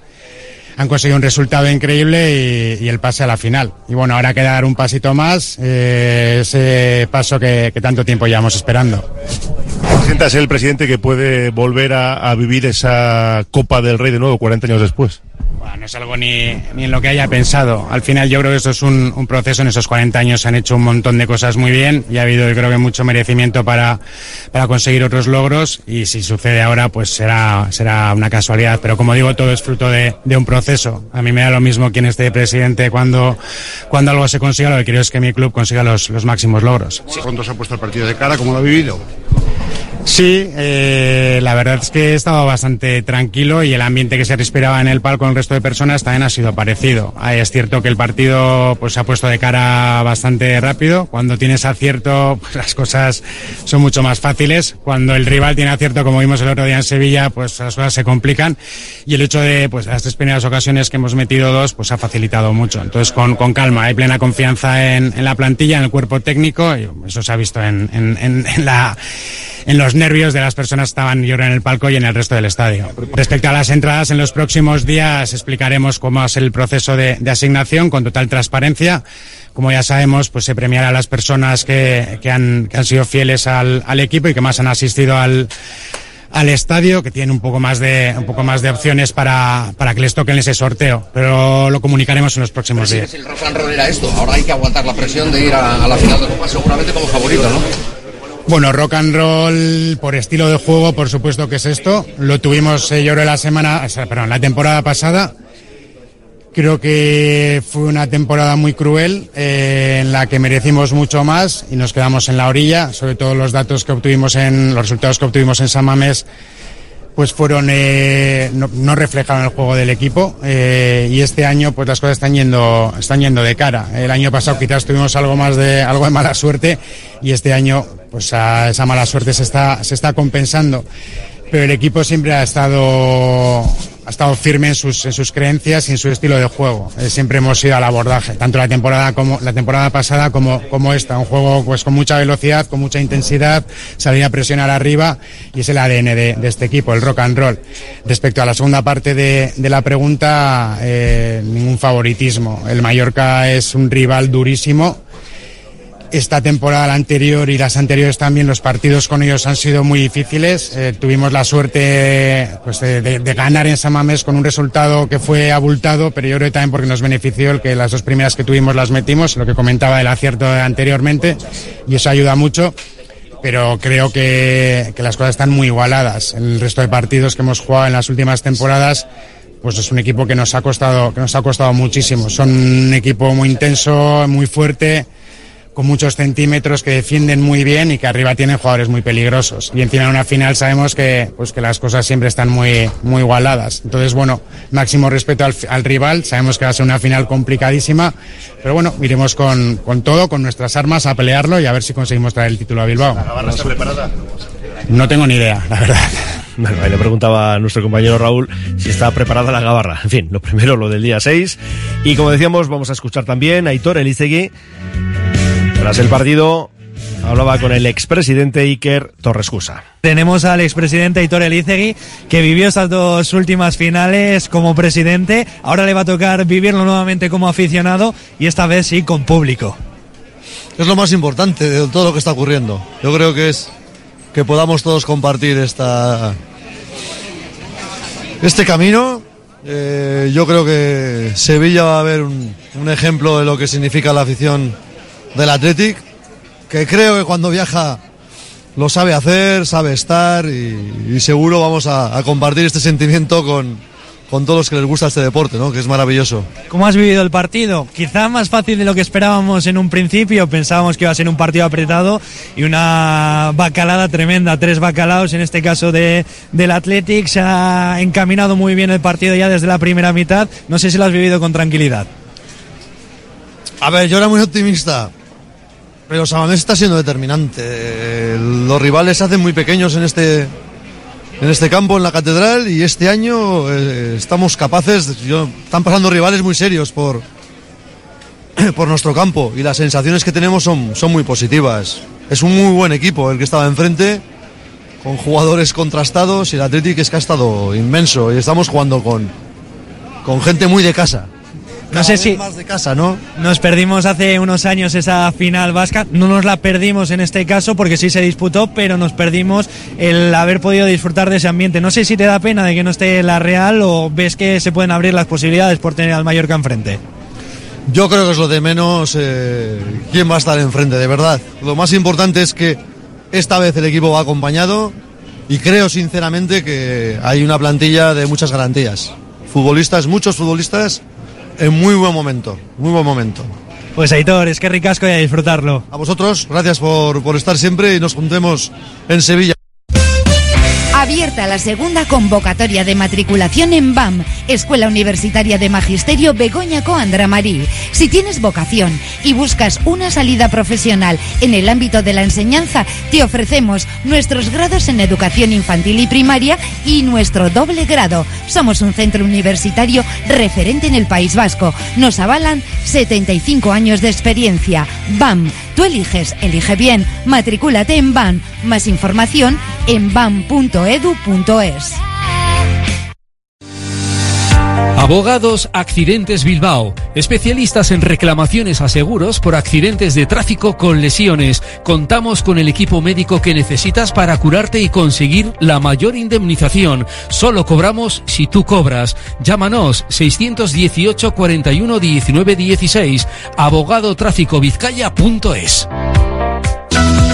han conseguido un resultado increíble y, y el pase a la final. Y bueno, ahora queda dar un pasito más, eh, ese paso que, que tanto tiempo llevamos esperando. ¿Sientas el presidente que puede volver a, a vivir esa Copa del Rey de nuevo 40 años después? Bueno, no es algo ni, ni en lo que haya pensado. Al final yo creo que esto es un, proceso. En esos 40 años se han hecho un montón de cosas muy bien y ha habido yo creo que mucho merecimiento para, para conseguir otros logros y si sucede ahora pues será, será una casualidad. Pero como digo, todo es fruto de, de un proceso. A mí me da lo mismo quién esté presidente cuando, cuando algo se consiga. Lo que quiero es que mi club consiga los, los máximos logros. ¿Cuándo se ha puesto el partido de cara? ¿Cómo lo ha vivido? Sí, eh, la verdad es que he estado bastante tranquilo y el ambiente que se respiraba en el palco con el resto de personas también ha sido parecido. Ah, Es cierto que el partido pues, se ha puesto de cara bastante rápido. Cuando tienes acierto, pues, las cosas son mucho más fáciles. Cuando el rival tiene acierto, como vimos el otro día en Sevilla, pues las cosas se complican. Y el hecho de pues, las tres primeras ocasiones que hemos metido dos, pues ha facilitado mucho. Entonces, con, con calma, hay plena confianza en, en la plantilla, en el cuerpo técnico, y eso se ha visto en, en- en- la en los nervios de las personas que estaban creo, en el palco y en el resto del estadio. Respecto a las entradas, en los próximos días explicaremos cómo es el proceso de, de asignación con total transparencia. Como ya sabemos, pues se premiará a las personas que, que han, que han sido fieles al, al equipo y que más han asistido al, al estadio, que tienen un poco más de, un poco más de opciones para, para que les toquen ese sorteo. Pero lo comunicaremos en los próximos días. el rock and roll era esto. Ahora hay que aguantar la presión de ir a, a la final de Copa seguramente como favorito, ¿no? Bueno, rock and roll por estilo de juego, por supuesto que es esto. Lo tuvimos, eh, yo creo, la semana, o sea, perdón, la temporada pasada. Creo que fue una temporada muy cruel eh, en la que merecimos mucho más y nos quedamos en la orilla. Sobre todo los datos que obtuvimos en los resultados que obtuvimos en San Mamés, pues fueron eh, no, no reflejaron el juego del equipo eh, y este año pues las cosas están yendo están yendo de cara. El año pasado quizás tuvimos algo más de algo de mala suerte y este año pues a esa mala suerte se está se está compensando. Pero el equipo siempre ha estado ha estado firme en sus, en sus creencias y en su estilo de juego. Eh, siempre hemos ido al abordaje, tanto la temporada como la temporada pasada como, como esta. Un juego pues con mucha velocidad, con mucha intensidad, salir a presionar arriba y es el ADN de, este equipo, el rock and roll. Respecto a la segunda parte de, de la pregunta, eh, ningún favoritismo. El Mallorca es un rival durísimo esta temporada la anterior y las anteriores también los partidos con ellos han sido muy difíciles. Eh, tuvimos la suerte pues, de, de- de ganar en San Mamés con un resultado que fue abultado, pero yo creo que también porque nos benefició el que las dos primeras que tuvimos las metimos, lo que comentaba del acierto anteriormente, y eso ayuda mucho. Pero creo que, que las cosas están muy igualadas. El resto de partidos que hemos jugado en las últimas temporadas pues es un equipo que nos ha costado que nos ha costado muchísimo. Son un equipo muy intenso, muy fuerte, con muchos centímetros que defienden muy bien y que arriba tienen jugadores muy peligrosos. Y encima en una final sabemos que, pues que las cosas siempre están muy, muy igualadas. Entonces, bueno, máximo respeto al, al rival. Sabemos que va a ser una final complicadísima. Pero bueno, iremos con, con todo, con nuestras armas a pelearlo y a ver si conseguimos traer el título a Bilbao. ¿La está preparada? No tengo ni idea, la verdad. Bueno, ahí le preguntaba a nuestro compañero Raúl si está preparada la gabarra. En fin, lo primero, lo del día 6. Y como decíamos, vamos a escuchar también a Aitor Elizegui. Tras el partido, hablaba con el expresidente Iker Torrescusa. Tenemos al expresidente Aitor Elizegui, que vivió estas dos últimas finales como presidente. Ahora le va a tocar vivirlo nuevamente como aficionado y esta vez sí con público. es lo más importante de todo lo que está ocurriendo. Yo creo que es que podamos todos compartir esta este camino. Eh, yo creo que Sevilla va a ver un, un ejemplo de lo que significa la afición del Athletic, que creo que cuando viaja lo sabe hacer, sabe estar y, y seguro vamos a, a compartir este sentimiento con, con todos los que les gusta este deporte, ¿no? que es maravilloso. ¿Cómo has vivido el partido? Quizá más fácil de lo que esperábamos en un principio. Pensábamos que iba a ser un partido apretado y una bacalada tremenda. Tres bacalaos, en este caso de, del Athletic. Se ha encaminado muy bien el partido ya desde la primera mitad. No sé si lo has vivido con tranquilidad. A ver, yo era muy optimista, pero Samamés está siendo determinante. Los rivales se hacen muy pequeños en este, en este campo, en la catedral, y este año eh, estamos capaces, yo- están pasando rivales muy serios por, por nuestro campo, y las sensaciones que tenemos son, son muy positivas. Es un muy buen equipo el que estaba enfrente, con jugadores contrastados, y el Athletic es que ha estado inmenso, y estamos jugando con, con gente muy de casa. No sé si más de casa, ¿no? Nos perdimos hace unos años esa final vasca, no nos la perdimos en este caso porque sí se disputó, pero nos perdimos el haber podido disfrutar de ese ambiente. No sé si te da pena de que no esté la Real o ves que se pueden abrir las posibilidades por tener al Mallorca enfrente. Yo creo que es lo de menos eh, quién va a estar enfrente, de verdad. Lo más importante es que esta vez el equipo va acompañado y creo sinceramente que hay una plantilla de muchas garantías. Futbolistas, muchos futbolistas en muy buen momento, muy buen momento. Pues Aitor, es que ricasco y a disfrutarlo. A vosotros, gracias por, por estar siempre y nos juntemos en Sevilla. Abierta la segunda convocatoria de matriculación en BAM, Escuela Universitaria de Magisterio Begoña Coandra Marí. Si tienes vocación y buscas una salida profesional en el ámbito de la enseñanza, te ofrecemos nuestros grados en educación infantil y primaria y nuestro doble grado. Somos un centro universitario referente en el País Vasco. Nos avalan 75 años de experiencia. BAM, tú eliges, elige bien. Matricúlate en BAM. Más información en bam.edu.es. Abogados Accidentes Bilbao, especialistas en reclamaciones a seguros por accidentes de tráfico con lesiones. Contamos con el equipo médico que necesitas para curarte y conseguir la mayor indemnización. Solo cobramos si tú cobras. Llámanos 618 41 19 16 abogadotráficovizcaya.es.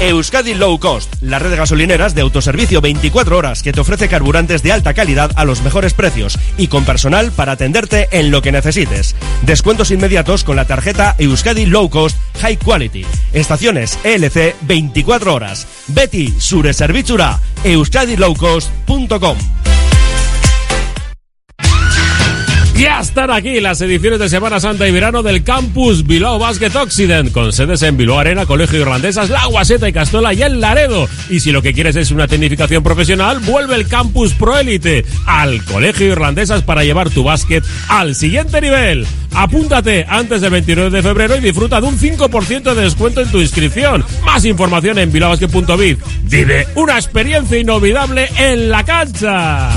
Euskadi Low Cost, la red de gasolineras de autoservicio 24 horas que te ofrece carburantes de alta calidad a los mejores precios y con personal para atenderte en lo que necesites. Descuentos inmediatos con la tarjeta Euskadi Low Cost High Quality. Estaciones ELC 24 horas. Betty Sure Servizura, euskadilowcost.com. Ya están aquí las ediciones de Semana Santa y Verano del Campus Bilbao Basket Occident, con sedes en Bilbao Arena, Colegio Irlandesas, La Guaseta y Castola y el Laredo. Y si lo que quieres es una tecnificación profesional, vuelve el Campus Pro Elite al Colegio Irlandesas para llevar tu básquet al siguiente nivel. Apúntate antes del 29 de febrero y disfruta de un 5% de descuento en tu inscripción. Más información en bilbaobasket.biz. Vive una experiencia inolvidable en la cancha.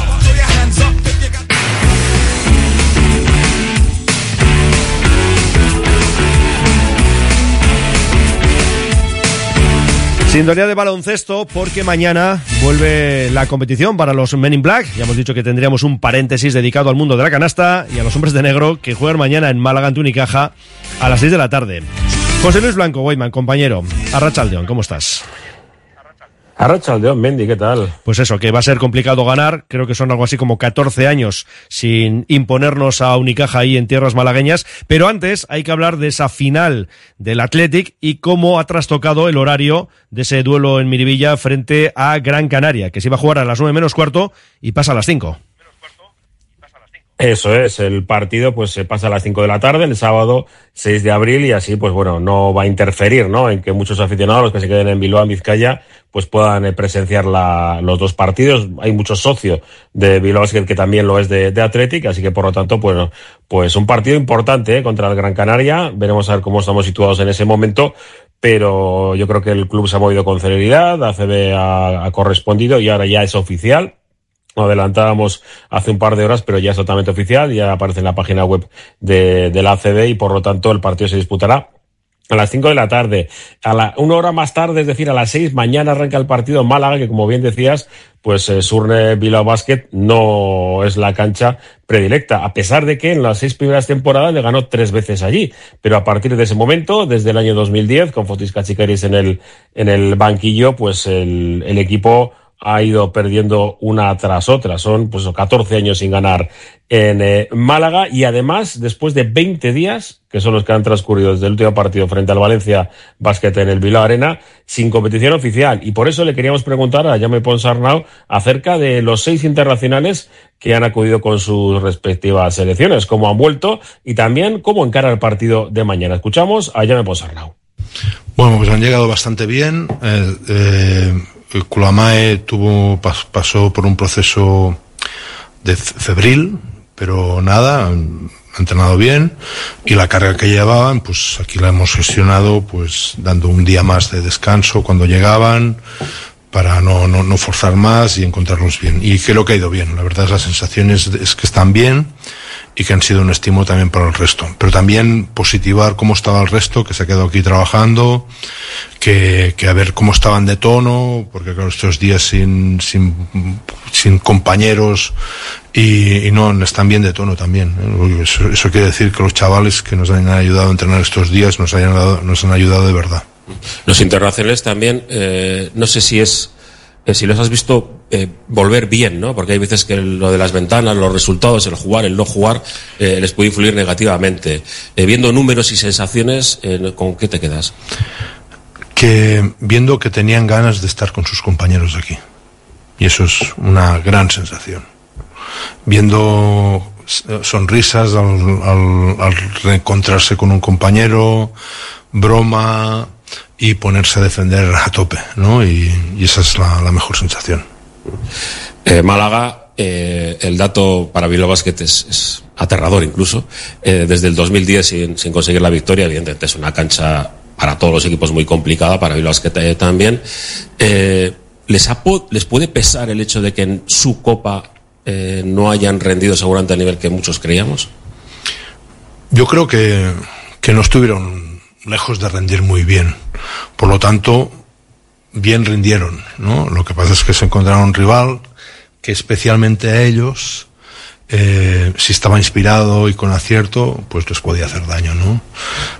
Sintonía de baloncesto porque mañana vuelve la competición para los Men in Black. Ya hemos dicho que tendríamos un paréntesis dedicado al mundo de la canasta y a los hombres de negro que juegan mañana en Málaga, en Unicaja, a las 6 de la tarde. José Luis Blanco, Weyman, compañero. Arrachaldeón, ¿cómo estás? Arrachaldeón, Mendy, ¿qué tal? Pues eso, que va a ser complicado ganar. Creo que son algo así como 14 años sin imponernos a Unicaja ahí en tierras malagueñas. Pero antes hay que hablar de esa final del Athletic y cómo ha trastocado el horario de ese duelo en Miribilla frente a Gran Canaria, que se iba a jugar a las 9 menos cuarto y pasa a las 5. Eso es, el partido pues se pasa a las 5 de la tarde, el sábado 6 de abril y así pues bueno, no va a interferir, ¿no? En que muchos aficionados los que se queden en Bilbao, en Vizcaya, pues puedan eh, presenciar la, los dos partidos. Hay muchos socios de Bilbao que también lo es de, de así que por lo tanto, pues, pues un partido importante ¿eh? contra el Gran Canaria. Veremos a ver cómo estamos situados en ese momento, pero yo creo que el club se ha movido con celeridad, ACB ha, ha correspondido y ahora ya es oficial adelantábamos hace un par de horas, pero ya es totalmente oficial, ya aparece en la página web de, de la ACB y por lo tanto el partido se disputará a las 5 de la tarde, a la, una hora más tarde, es decir, a las 6, mañana arranca el partido en Málaga, que como bien decías, pues eh, Surne Bilbao Basket no es la cancha predilecta, a pesar de que en las seis primeras temporadas le ganó tres veces allí. Pero a partir de ese momento, desde el año 2010, con Fotis Cachicaris en el, en el banquillo, pues el, el equipo ha ido perdiendo una tras otra. Son pues 14 años sin ganar en eh, Málaga y además después de 20 días, que son los que han transcurrido desde el último partido frente al Valencia Basket en el Bilbao Arena, sin competición oficial. Y por eso le queríamos preguntar a Jaume Ponsarnau acerca de los seis internacionales que han acudido con sus respectivas selecciones, cómo han vuelto y también cómo encara el partido de mañana. Escuchamos a Jaume Ponsarnau. Bueno, pues han llegado bastante bien. Eh, eh, Kulamae tuvo, pas, pasó por un proceso de febril, pero nada, han entrenado bien y la carga que llevaban, pues aquí la hemos gestionado, pues dando un día más de descanso cuando llegaban para no, no, no forzar más y encontrarlos bien. Y creo que ha ido bien. La verdad, las sensaciones es que están bien y que han sido un estímulo también para el resto. Pero también positivar cómo estaba el resto, que se ha quedado aquí trabajando, que, que a ver cómo estaban de tono, porque claro, estos días sin, sin, sin compañeros y, y no están bien de tono también. ¿eh? Eso, eso quiere decir que los chavales que nos han ayudado a entrenar estos días nos, hayan dado, nos han ayudado de verdad. Los internacionales también, eh, no sé si es si los has visto eh, volver bien, ¿no? Porque hay veces que lo de las ventanas, los resultados, el jugar, el no jugar, eh, les puede influir negativamente. Eh, viendo números y sensaciones, ¿con qué te quedas? Que viendo que tenían ganas de estar con sus compañeros aquí. Y eso es una gran sensación. Viendo sonrisas al, al, al reencontrarse con un compañero, broma, y ponerse a defender a tope, ¿no? Y, y esa es la, la, mejor sensación. Eh, Málaga, eh, el dato para Bilbao Basket es, es aterrador incluso. Eh, desde el 2010 sin, sin, conseguir la victoria, evidentemente es una cancha para todos los equipos muy complicada, para Bilbao Basket eh, también. ¿les, ha, ¿Les puede pesar el hecho de que en su copa no hayan rendido seguramente al nivel que muchos creíamos? Yo creo que, que no estuvieron lejos de rendir muy bien. Por lo tanto, bien rindieron, ¿no? Lo que pasa es que se encontraron un rival que especialmente a ellos, eh, si estaba inspirado y con acierto, pues les podía hacer daño, ¿no?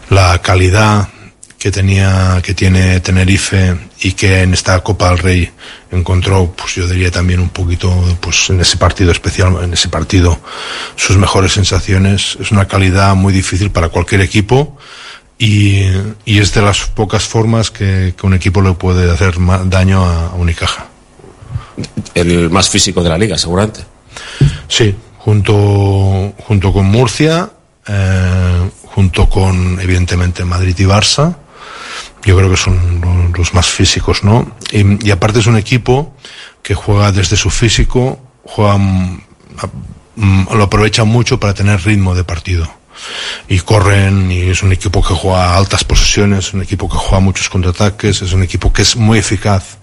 La calidad que tenía, que tiene Tenerife y que en esta Copa del Rey encontró, pues yo diría también un poquito, pues en ese partido especial, en ese partido, sus mejores sensaciones. Es una calidad muy difícil para cualquier equipo y, y, es de las pocas formas que, que un equipo le puede hacer daño a, a, Unicaja. El más físico de la liga, seguramente. Sí, junto, junto con Murcia, eh, junto con evidentemente Madrid y Barça, yo creo que son los más físicos, ¿no? Y, y aparte es un equipo que juega desde su físico, juega, lo aprovecha mucho para tener ritmo de partido y corren y es un equipo que juega altas posesiones, un equipo que juega muchos contraataques, es un equipo que es muy eficaz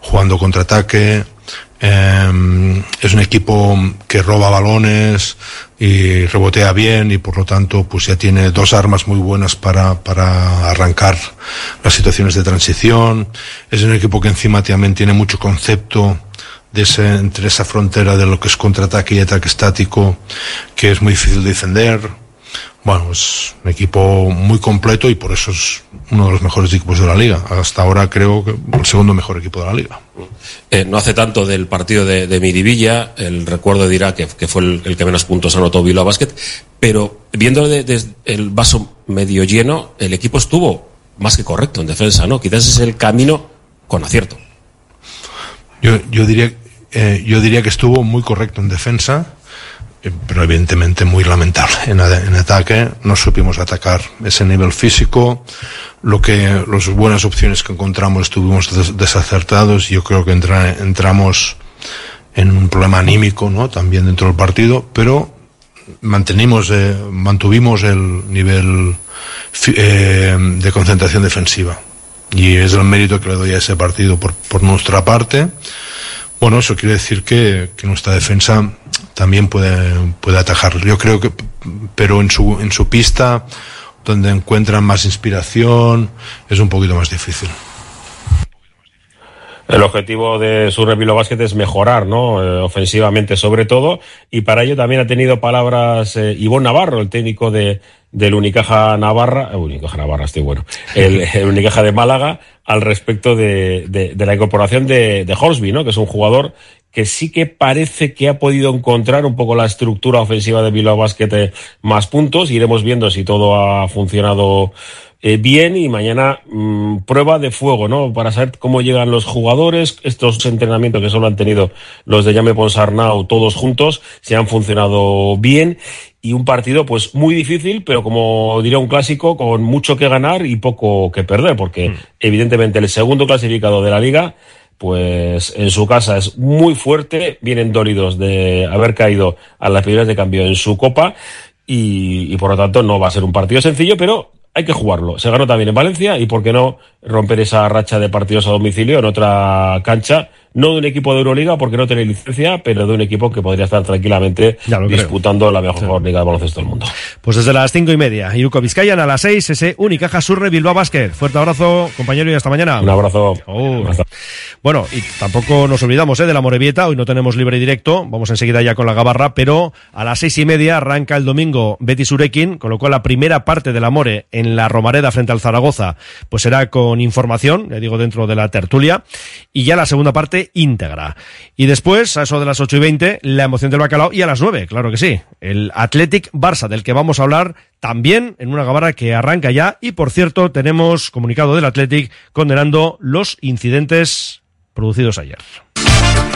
jugando contraataque, eh, es un equipo que roba balones y rebotea bien y por lo tanto pues ya tiene dos armas muy buenas para, para arrancar las situaciones de transición, es un equipo que encima también tiene mucho concepto de ese, entre esa frontera de lo que es contraataque y ataque estático que es muy difícil de defender, bueno, es un equipo muy completo y por eso es uno de los mejores equipos de la liga. Hasta ahora creo que el segundo mejor equipo de la liga. Eh, no hace tanto del partido de, de Miribilla, el recuerdo dirá que, que fue el, el, que menos puntos anotó Bilbao Basket, pero viendo desde de, el vaso medio lleno, el equipo estuvo más que correcto en defensa, ¿no? Quizás es el camino con acierto. Yo, yo, diría, eh, yo diría que estuvo muy correcto en defensa pero evidentemente muy lamentable. En, ataque no supimos atacar ese nivel físico, lo que las buenas opciones que encontramos estuvimos des, desacertados yo creo que entra, entramos en un problema anímico ¿no? también dentro del partido, pero mantenimos, eh, mantuvimos el nivel eh, de concentración defensiva y es el mérito que le doy a ese partido por, por nuestra parte. Bueno, eso quiere decir que, que nuestra defensa también puede, puede atajar. Yo creo que, pero en su, en su pista, donde encuentran más inspiración, es un poquito más difícil. El objetivo de su Bilbao Basket es mejorar, ¿no? Eh, ofensivamente sobre todo, y para ello también ha tenido palabras eh, Ivonne Navarro, el técnico de, del Unicaja Navarra, eh, Unicaja Navarra, estoy bueno, el, el Unicaja de Málaga, al respecto de, de, de la incorporación de, de Horsby, ¿no? Que es un jugador que sí que parece que ha podido encontrar un poco la estructura ofensiva de Bilbao Basket eh, más puntos. Iremos viendo si todo ha funcionado eh, bien y mañana mmm, prueba de fuego, ¿no? Para saber cómo llegan los jugadores, estos entrenamientos que solo han tenido los de Llame Ponsarnau todos juntos, si han funcionado bien y un partido pues muy difícil, pero como diría un clásico, con mucho que ganar y poco que perder, porque mm. evidentemente el segundo clasificado de la liga pues en su casa es muy fuerte, vienen dolidos de haber caído a las primeras de cambio en su copa y, y, por lo tanto no va a ser un partido sencillo, pero hay que jugarlo. Se ganó también en Valencia y por qué no romper esa racha de partidos a domicilio en otra cancha no de un equipo de Euroliga porque no tiene licencia, pero de un equipo que podría estar tranquilamente disputando creo. la mejor sí. liga de baloncesto del mundo. Pues desde las cinco y media, Iruko Vizcayan a las seis, ese Unicaja Surre Bilbao Basket. Fuerte abrazo, compañero, y hasta mañana. Un abrazo. Oh. Bueno, y tampoco nos olvidamos ¿eh? de la Morevieta, hoy no tenemos libre directo, vamos enseguida ya con la Gabarra, pero a las seis y media arranca el domingo Betis Urequin, con lo cual la primera parte de la More en la Romareda frente al Zaragoza, pues será con información, le digo dentro de la tertulia, y ya la segunda parte íntegra. Y después, a eso de las 8 y 20, la emoción del bacalao y a las 9, claro que sí. El Athletic Barça, del que vamos a hablar también en una gabarra que arranca ya. Y por cierto, tenemos comunicado del Athletic condenando los incidentes producidos ayer.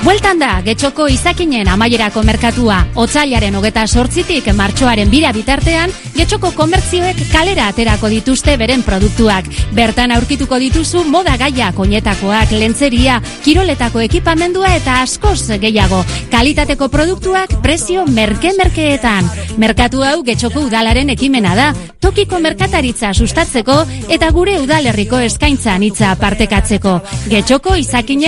Bueltan da, getxoko izakinen amaierako merkatua. Otzailaren hogeta sortzitik martxoaren bira bitartean, getxoko komertzioek kalera aterako dituzte beren produktuak. Bertan aurkituko dituzu moda gaia, koñetakoak, lentzeria, kiroletako ekipamendua eta askoz gehiago. Kalitateko produktuak prezio merke-merkeetan. Merkatu hau getxoko udalaren ekimena da, tokiko merkataritza sustatzeko eta gure udalerriko eskaintza anitza partekatzeko. Getxoko izakinen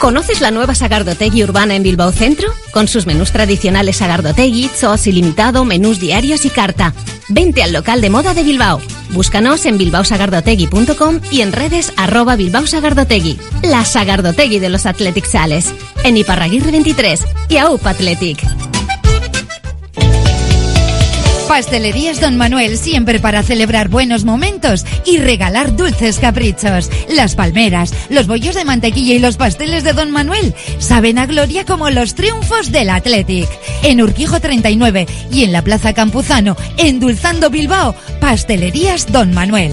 ¿Conoces la nueva Sagardotegui urbana en Bilbao Centro? Con sus menús tradicionales Sagardotegui, Zos ilimitado, menús diarios y carta. Vente al local de moda de Bilbao. Búscanos en bilbaosagardotegui.com y en redes arroba Bilbao Sagardotegui. La Sagardotegui de los Athletic Sales. En Iparraguirre 23 y AUP Athletic. Pastelerías Don Manuel siempre para celebrar buenos momentos y regalar dulces caprichos. Las palmeras, los bollos de mantequilla y los pasteles de Don Manuel saben a gloria como los triunfos del Athletic. En Urquijo 39 y en la Plaza Campuzano, endulzando Bilbao, Pastelerías Don Manuel.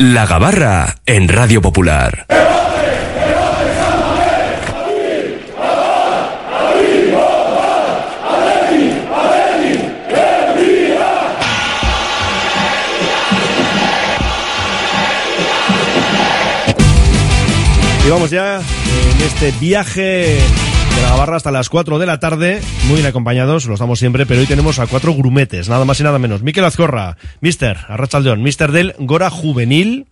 La Gabarra en Radio Popular. Y vamos ya en este viaje de la Gabarra hasta las 4 de la tarde, muy bien acompañados, lo estamos siempre, pero hoy tenemos a cuatro grumetes, nada más y nada menos. Miquel Azcorra, Mister, Arrachaldeón, Mister del Gora Juvenil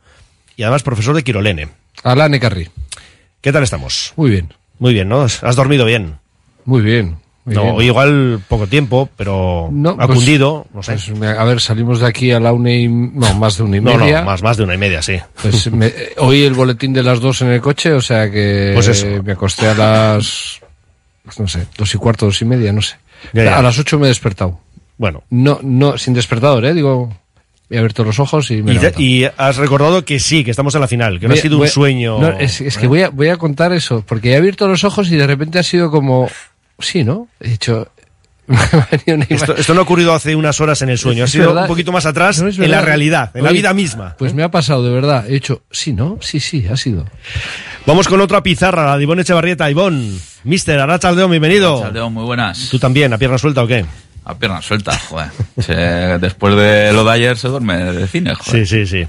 y además profesor de Quirolene. Alane Carri. ¿Qué tal estamos? Muy bien. Muy bien, ¿no? ¿Has dormido bien? Muy bien. no, igual poco tiempo, pero ha pues- cundido, no sé. pues, a ver, salimos de aquí a la una y... No, más de una y no, media. no, más, más de una y media, sí. Pues me- eh, oí el boletín de las dos en el coche, o sea que Pues eso. me acosté a las, pues no sé, dos y cuarto, dos y media, no sé. Ya, ya. A las ocho me he despertado. Bueno. No, no, sin despertador, eh, digo, he abierto los ojos y me he Y, te- y has recordado que sí, que estamos en la final, que no Voy ha sido voy un sueño. No, es, es que voy a, voy a contar eso, porque he abierto los ojos y de repente ha sido como, sí, ¿no? He dicho, Esto, esto no ha ocurrido hace unas horas en el sueño, ha sido verdad. un poquito más atrás No, en la realidad, en la vida misma. Pues me ha pasado, de verdad. He dicho, sí, ¿no? Sí, sí, ha sido. Vamos con otra pizarra, la de Ivonne Echevarrieta. Ivón, Mister Arrachaldeón, bienvenido. Arrachaldeón, muy buenas. ¿Tú también, a pierna suelta o qué? A pierna suelta, joder. Se- después de lo de ayer se duerme de cine, joder. Sí, sí, sí.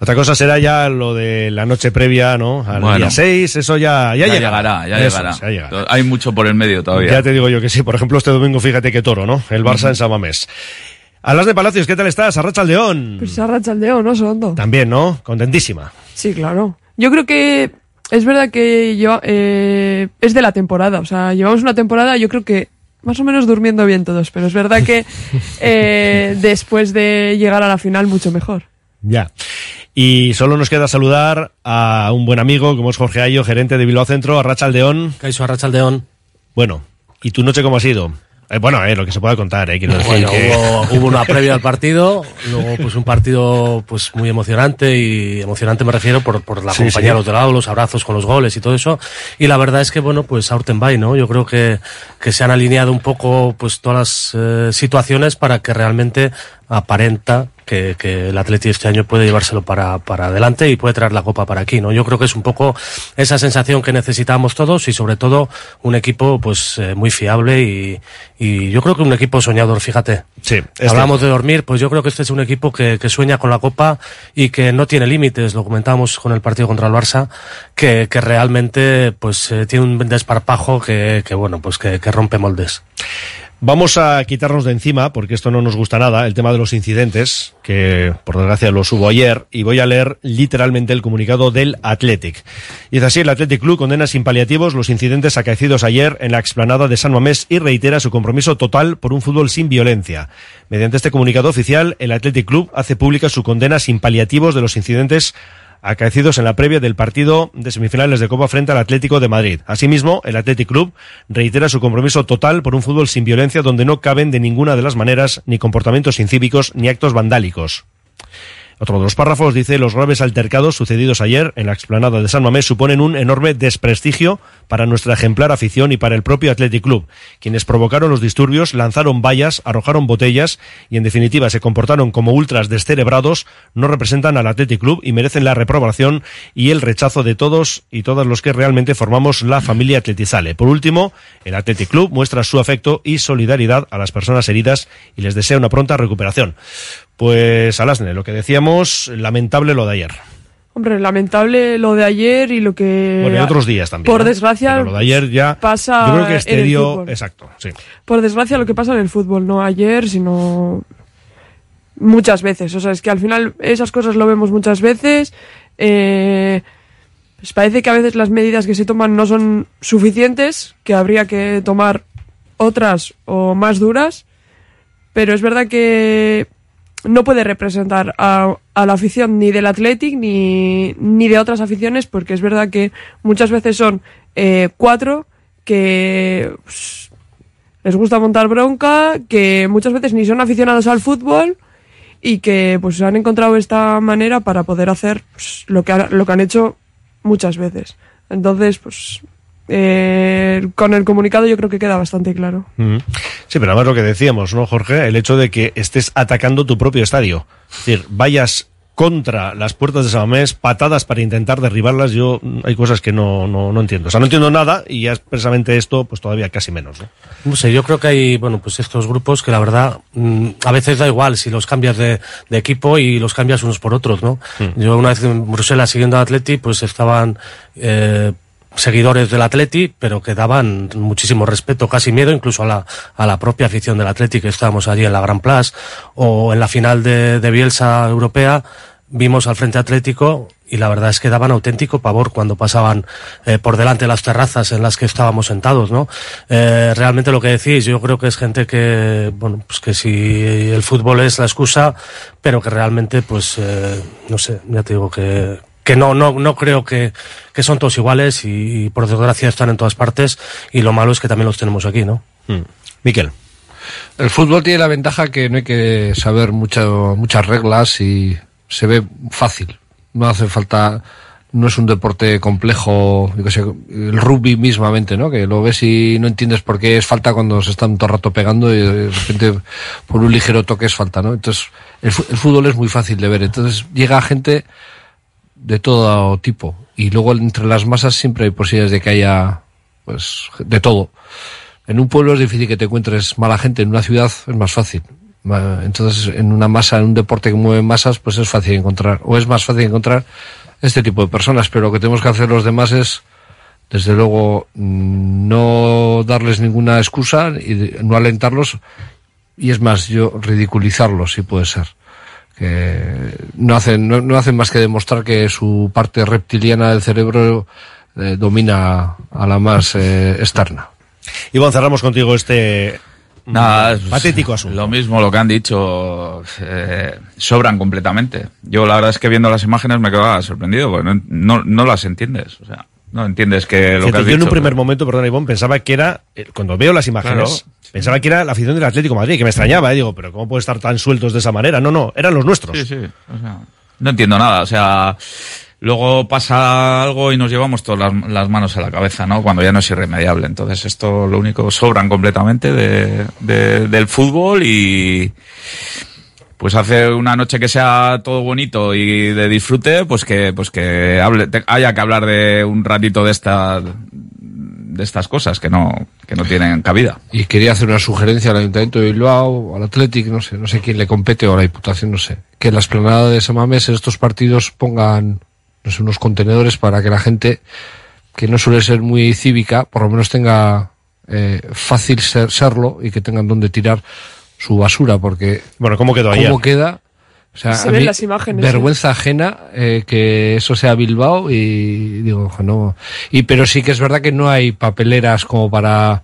Otra cosa será ya lo de la noche previa, ¿no? Al Bueno. día 6, eso ya, ya, Ya llegará. llegará, ya Eso llegará. ya llegará. Hay mucho por el medio todavía. Ya te digo yo que sí. Por ejemplo, este domingo, fíjate qué toro, ¿no? El Barça en Samamés. Alas de Palacios, ¿qué tal estás? Arrachaldeón. Pues Arrachaldeón, ¿no? Sondo. También, ¿no? Contentísima. Sí, claro. Yo creo que es verdad que lleva- eh, es de la temporada. O sea, llevamos una temporada, yo creo que más o menos durmiendo bien todos, pero es verdad que eh, después de llegar a la final, mucho mejor. Ya. Y solo nos queda saludar a un buen amigo, como es Jorge Ayo, gerente de Bilbao Centro, Arrachaldeón. Caiso Arrachaldeón. Bueno, ¿y tu noche cómo ha sido? Eh, bueno, eh, lo que se pueda contar, eh, quiero decir Bueno, que- hubo, hubo una previa al partido, luego pues un partido pues muy emocionante y emocionante me refiero por, por la Sí, compañía sí. de los lado, los abrazos con los goles y todo eso. Y la verdad es que bueno, pues a Urtenbay, ¿no? Yo creo que, que se han alineado un poco pues todas las eh, situaciones para que realmente aparenta que, que el Atleti este año puede llevárselo para, para adelante y puede traer la copa para aquí, ¿no? Yo creo que es un poco esa sensación que necesitamos todos y sobre todo un equipo pues eh, muy fiable y, y yo creo que un equipo soñador, fíjate. Sí, este- Hablamos de dormir, pues yo creo que este es un equipo que, que sueña con la Copa y que no tiene límites, lo comentamos con el partido contra el Barça, que, que realmente pues eh, tiene un desparpajo que, que bueno, pues que, que rompe moldes. Vamos a quitarnos de encima, porque esto no nos gusta nada, el tema de los incidentes, que por desgracia lo subo ayer, y voy a leer literalmente el comunicado del Athletic. Dice así, el Athletic Club condena sin paliativos los incidentes acaecidos ayer en la explanada de San Mamés y reitera su compromiso total por un fútbol sin violencia. Mediante este comunicado oficial, el Athletic Club hace pública su condena sin paliativos de los incidentes acaecidos en la previa del partido de semifinales de Copa frente al Atlético de Madrid. Asimismo, el Athletic Club reitera su compromiso total por un fútbol sin violencia donde no caben de ninguna de las maneras ni comportamientos incívicos ni actos vandálicos. Otro de los párrafos dice los graves altercados sucedidos ayer en la explanada de San Mamés suponen un enorme desprestigio para nuestra ejemplar afición y para el propio Athletic Club. Quienes provocaron los disturbios lanzaron vallas, arrojaron botellas y en definitiva se comportaron como ultras descerebrados, no representan al Athletic Club y merecen la reprobación y el rechazo de todos y todas los que realmente formamos la familia Atletizale. Por último, el Athletic Club muestra su afecto y solidaridad a las personas heridas y les desea una pronta recuperación. Pues Alasne, lo que decíamos, lamentable lo de ayer. Hombre, lamentable lo de ayer y lo que... Bueno, y otros días también. Por ¿no? desgracia, Pero lo de ayer ya. pasa Yo creo que este dio. Exacto, sí. Por desgracia lo que pasa en el fútbol, no ayer, sino muchas veces. O sea, es que al final esas cosas lo vemos muchas veces. Eh, pues parece que a veces las medidas que se toman no son suficientes, que habría que tomar otras o más duras. Pero es verdad que no puede representar a, a la afición ni del Athletic ni, ni de otras aficiones, porque es verdad que muchas veces son eh, cuatro que pues, les gusta montar bronca, que muchas veces ni son aficionados al fútbol y que pues han encontrado esta manera para poder hacer pues, lo, que ha- lo que han hecho muchas veces. Entonces, pues eh, con el comunicado yo creo que queda bastante claro. Mm. Sí, pero además lo que decíamos, ¿no, Jorge? El hecho de que estés atacando tu propio estadio. Es decir, vayas contra las puertas de Samamés, patadas para intentar derribarlas, yo mm, hay cosas que no, no, no entiendo. O sea, no entiendo nada y ya expresamente esto, pues todavía casi menos, ¿no? No sé, yo creo que hay, bueno, pues estos grupos que la verdad mm, a veces da igual si los cambias de, de equipo y los cambias unos por otros, ¿no? Yo una vez en Bruselas siguiendo a Atleti, pues estaban eh, seguidores del Atleti, pero que daban muchísimo respeto, casi miedo incluso a la, a la propia afición del Atleti, que estábamos allí en la Gran Place, o en la final de, de Bielsa Europea, vimos al Frente Atlético y la verdad es que daban auténtico pavor cuando pasaban eh, por delante de las terrazas en las que estábamos sentados, ¿no? Eh, realmente lo que decís, yo creo que es gente que, bueno, pues que si el fútbol es la excusa, pero que realmente, pues, eh, no sé, ya te digo que, que no, no, no creo que, que son todos iguales y, y por desgracia están en todas partes y lo malo es que también los tenemos aquí, ¿no? Miquel. El fútbol tiene la ventaja que no hay que saber mucho, muchas reglas y se ve fácil. No hace falta, no es un deporte complejo, yo sé, el rugby mismamente, ¿no? Que lo ves y no entiendes por qué es falta cuando se están todo el rato pegando y de repente por un ligero toque es falta, ¿no? Entonces, el, el fútbol es muy fácil de ver. Entonces, llega gente de todo tipo. Y luego entre las masas siempre hay posibilidades de que haya, pues, de todo. En un pueblo es difícil que te encuentres mala gente, en una ciudad es más fácil. Entonces, en una masa, en un deporte que mueve masas, pues es fácil encontrar, o es más fácil encontrar este tipo de personas. Pero lo que tenemos que hacer los demás es, desde luego, no darles ninguna excusa y no alentarlos. Y es más, yo ridiculizarlos, si puede ser. Que no hacen, no, no hacen más que demostrar que su parte reptiliana del cerebro eh, domina a la más eh, externa. Iván, cerramos contigo este Nada, es- patético asunto. Lo mismo lo que han dicho, eh, sobran completamente. Yo la verdad es que viendo las imágenes me quedaba sorprendido, porque no, no, no las entiendes. O sea, no entiendes que lo que has yo en un primer momento, perdón, Iván, pensaba que era, eh, cuando veo las imágenes, pensaba que era la afición del Atlético de Madrid, que me extrañaba, eh, digo, pero ¿cómo puede estar tan sueltos de esa manera? No, no, eran los nuestros. Sí, sí. O sea, no entiendo nada. O sea, luego pasa algo y nos llevamos todas las, las manos a la cabeza, ¿no? Cuando ya no es irremediable. Entonces, esto lo único sobran completamente de, de- del fútbol y pues hace una noche que sea todo bonito y de disfrute, pues que, pues que hable, haya que hablar de un ratito de esta, de estas cosas que no, que no tienen cabida. Y quería hacer una sugerencia al Ayuntamiento de Bilbao, al Athletic, no sé, no sé quién le compete o a la Diputación, no sé. Que en la esplanada de Samamés en estos partidos pongan, no sé, unos contenedores para que la gente, que no suele ser muy cívica, por lo menos tenga eh, fácil ser, serlo y que tengan donde tirar su basura, porque... Bueno, ¿cómo quedó ¿Cómo ayer? queda? O sea, Se a ven mí, las imágenes, vergüenza ajena eh, que eso sea Bilbao y digo, no. Y pero sí que es verdad que no hay papeleras como para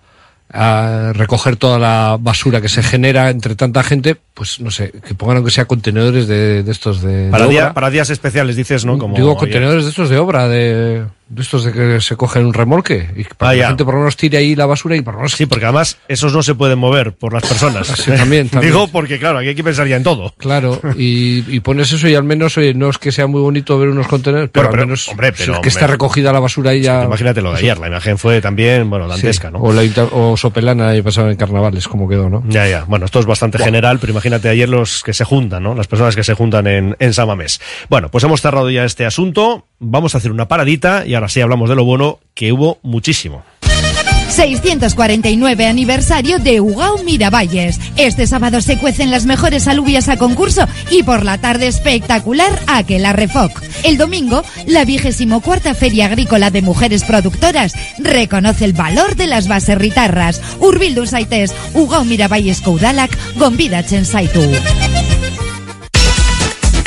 ah, recoger toda la basura que se genera entre tanta gente, pues no sé, que pongan aunque sea contenedores de, de estos de, Para, de día- obra. para días especiales, dices, ¿no? Como Digo contenedores de estos de obra, de, de estos de que se cogen un remolque y para Ah, que ya. la gente por lo menos tire ahí la basura y por lo menos Sí, porque además esos no se pueden mover por las personas. Sí, también, también. Digo porque, claro, aquí hay que pensar ya en todo. Claro, y, y pones eso y al menos, oye, no es que sea muy bonito ver unos contenedores, pero, pero, al menos hombre, pero, es que está recogida la basura y ya... Imagínate lo de ayer, la imagen fue también, bueno, dantesca, Sí, ¿no? O, la o Sopelana y pasaba en carnavales, como quedó, ¿no? Ya, ya. Bueno, esto es bastante general, pero imagínate ayer los que se juntan, ¿no? Las personas que se juntan en, en Samamés. Bueno, pues hemos cerrado ya este asunto. Vamos a hacer una paradita y ahora sí hablamos de lo bueno, que hubo muchísimo. 649 aniversario de Ugao Miravalles. Este sábado se cuecen las mejores alubias a concurso y por la tarde espectacular Aquela Refoc. El domingo, la vigésimo cuarta Feria Agrícola de Mujeres Productoras reconoce el valor de las baserritarras. Urbildu Saites, Ugao Miravalles Koudalak, Gombida Saitu.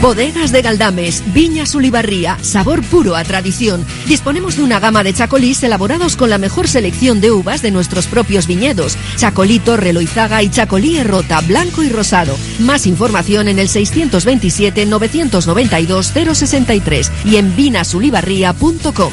Bodegas de Galdames, Viñas Ulibarría, sabor puro a tradición. Disponemos de una gama de chacolís elaborados con la mejor selección de uvas de nuestros propios viñedos. Chacolito, Reloizaga y Chacolí Errota, blanco y rosado. Más información en el 627-992-063 y en vinasulibarría.com.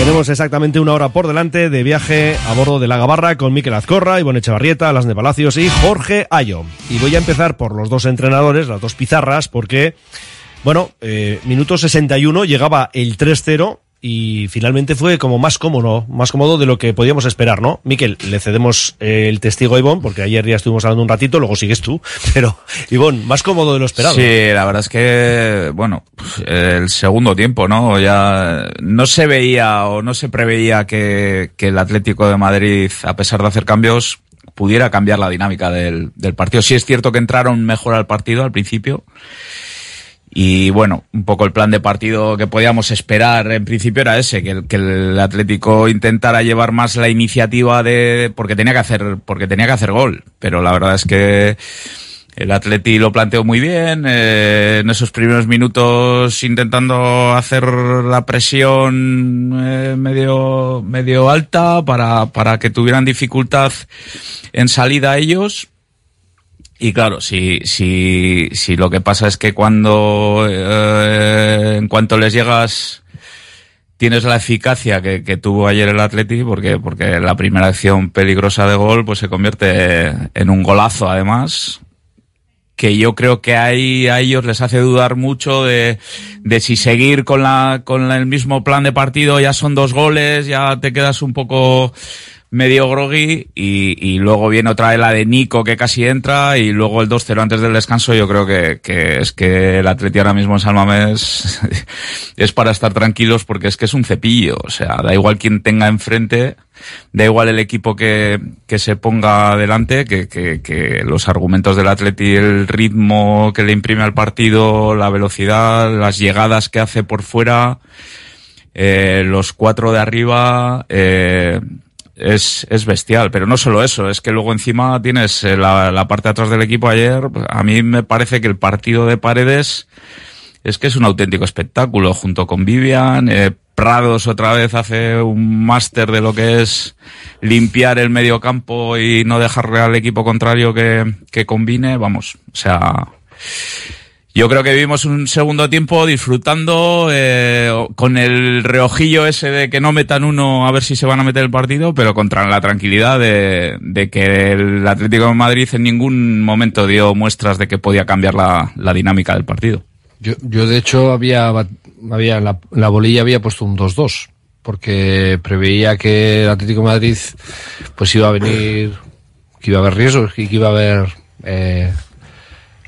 Tenemos exactamente una hora por delante de viaje a bordo de la Gabarra con Miquel Azcorra, Ivonne Echevarrieta, Las de Palacios y Jorge Ayo. Y voy a empezar por los dos entrenadores, las dos pizarras, porque, bueno, eh, minuto 61 llegaba el 3-0 y finalmente fue como más cómodo, más cómodo de lo que podíamos esperar, ¿no? Miquel, le cedemos eh, el testigo a Ivonne, porque ayer ya estuvimos hablando un ratito, luego sigues tú, pero Ivonne, más cómodo de lo esperado. Sí, la verdad es que, bueno, pues, el segundo tiempo, ¿no? Ya no se veía o no se preveía que, que el Atlético de Madrid, a pesar de hacer cambios, pudiera cambiar la dinámica del, del partido. Sí es cierto que entraron mejor al partido al principio. Y bueno, un poco el plan de partido que podíamos esperar en principio era ese, que el, Atlético intentara llevar más la iniciativa de, porque tenía que hacer, porque tenía que hacer gol. Pero la verdad es que el Atleti lo planteó muy bien, eh, en esos primeros minutos intentando hacer la presión eh, medio, medio alta para, para que tuvieran dificultad en salida ellos. Y claro, si, si, si lo que pasa es que cuando, eh, en cuanto les llegas, tienes la eficacia que, que tuvo ayer el Atleti, porque, porque la primera acción peligrosa de gol, pues se convierte en un golazo además, que yo creo que ahí a ellos les hace dudar mucho de, de si seguir con la, con el mismo plan de partido, ya son dos goles, ya te quedas un poco, medio groggy y, y, luego viene otra vez la de Nico que casi entra y luego el 2-0 antes del descanso yo creo que, que es que el Atleti ahora mismo en Salmamés es para estar tranquilos porque es que es un cepillo, o sea, da igual quien tenga enfrente, da igual el equipo que, que se ponga adelante, que, que, que los argumentos del Atleti, el ritmo que le imprime al partido, la velocidad, las llegadas que hace por fuera, eh, los cuatro de arriba, eh, es, es bestial, pero no solo eso, es que luego encima tienes eh, la, la, parte de atrás del equipo ayer, a mí me parece que el partido de Paredes es que es un auténtico espectáculo, junto con Vivian, eh, Prados otra vez hace un máster de lo que es limpiar el medio campo y no dejarle al equipo contrario que, que combine, vamos, o sea, yo creo que vivimos un segundo tiempo disfrutando eh, con el reojillo ese de que no metan uno a ver si se van a meter el partido, pero contra la tranquilidad de, que el Atlético de Madrid en ningún momento dio muestras de que podía cambiar la, dinámica del partido. Yo, yo de hecho había, había la, la bolilla había puesto un 2-2 porque preveía que el Atlético Madrid pues iba a venir, que iba a haber riesgos y que iba a haber eh,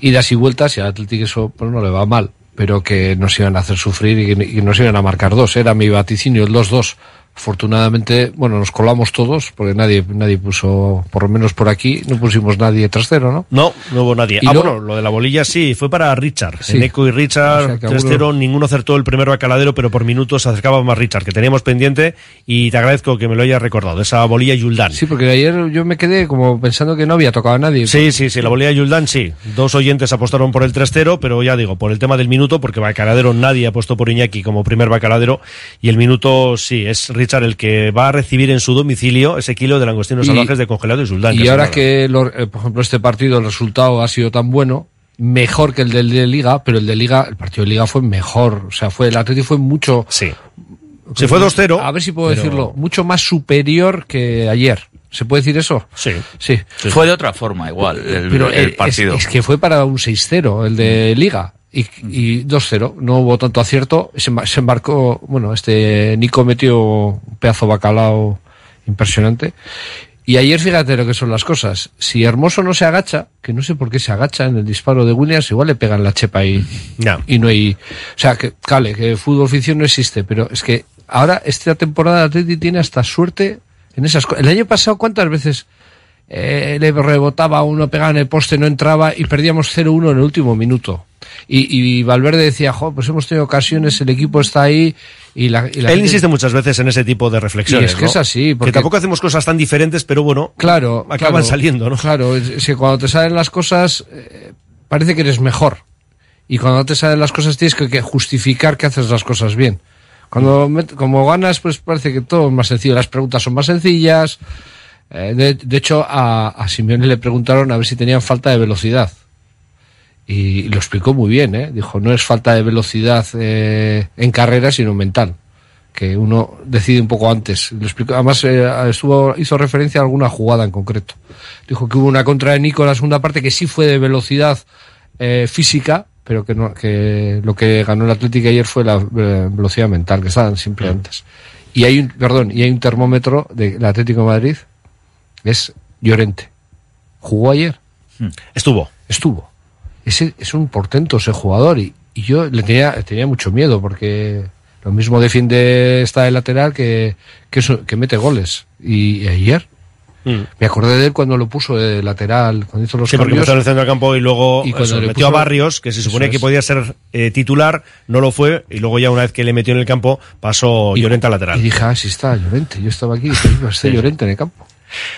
idas y vueltas y al Atlético eso pues no le va mal, pero que nos iban a hacer sufrir y que, nos iban a marcar dos. Era mi vaticinio, el 2-2. Afortunadamente, bueno, nos colamos todos, porque nadie, nadie puso, por lo menos por aquí, no pusimos nadie trasero, ¿no? No, no hubo nadie. Y ah, lo- bueno, lo de la bolilla sí, fue para Richard. Sí. Eneco y Richard, O sea, 3-0, alguno- ninguno acertó el primero bacaladero, pero por minutos se acercaba más Richard, que teníamos pendiente, y te agradezco que me lo hayas recordado, esa bolilla Yuldán. Sí, porque ayer yo me quedé como pensando que no había tocado a nadie. Sí, sí, sí, la bolilla Yuldán sí. Dos oyentes apostaron por el 3-0, pero ya digo, por el tema del minuto, porque Bacaladero nadie apostó por Iñaki como primer Bacaladero, y el minuto sí, es Richard el que va a recibir en su domicilio ese kilo de langostinos Y- salvajes de congelado y Yuldán. Y es ahora que, lo- eh, por ejemplo, este partido, el resultado ha sido tan bueno, mejor que el del de Liga, pero el de Liga, el partido de Liga fue mejor. O sea, fue, el Atlético fue mucho, Se fue 2-0, A ver si puedo pero- decirlo. Mucho más superior que ayer. ¿Se puede decir eso? Sí. Sí. Fue de otra forma igual el, Pero el eh, es- partido. Es, que fue para un 6-0, el de Liga. Y, y 2-0. No hubo tanto acierto. Se, se embarcó. Bueno, este Nico metió un pedazo de bacalao impresionante. Y ayer fíjate lo que son las cosas. Si Hermoso no se agacha, que no sé por qué se agacha en el disparo de Williams, igual le pegan la chepa y, y no hay. O sea, que, cale, que fútbol ficción no existe, pero es que ahora esta temporada Atleti tiene hasta suerte en esas cosas. El año pasado, ¿cuántas veces eh, le rebotaba uno, pegaba en el poste, no entraba y perdíamos 0-1 en el último minuto? Y, y Valverde decía, jo, pues hemos tenido ocasiones, el equipo está ahí y la, y la Él gente- insiste muchas veces en ese tipo de reflexiones. Y es que ¿no? es así, porque- Que tampoco hacemos cosas tan diferentes, pero bueno, Claro, acaban claro, saliendo, ¿no? Claro, es, que cuando te salen las cosas eh, parece que eres mejor. Y cuando no te salen las cosas tienes que, que justificar que haces las cosas bien. Cuando como ganas, pues parece que todo es más sencillo. Las preguntas son más sencillas. Eh, de, de hecho, a, a Simeone le preguntaron a ver si tenían falta de velocidad. Y, lo explicó muy bien, ¿eh? Dijo, no es falta de velocidad eh, en carrera, sino mental. Que uno decide un poco antes. Lo explicó, además, eh, estuvo, hizo referencia a alguna jugada en concreto. Dijo que hubo una contra de Nico en la segunda parte que sí fue de velocidad eh, física, pero que, no, que lo que ganó el Atlético ayer fue la velocidad mental, que estaban siempre antes. Y hay un, perdón, y hay un termómetro del Atlético de Madrid, es Llorente. ¿Jugó ayer? Estuvo. Estuvo. Ese, es un portento ese jugador y, y yo le tenía, tenía mucho miedo porque lo mismo defiende esta de lateral que, que, eso- que mete goles. Y, ayer me acordé de él cuando lo puso de lateral, cuando hizo los Sí, cambios. en el centro del campo y luego Y cuando eso, le metió a Barrios, que se Eso suponía que podía ser eh, titular, no lo fue, y luego ya una vez que le metió en el campo, pasó Llorente al lateral. Y dije, ah, sí está Llorente. Yo estaba aquí y dije, "Iba, está. Llorente en el campo.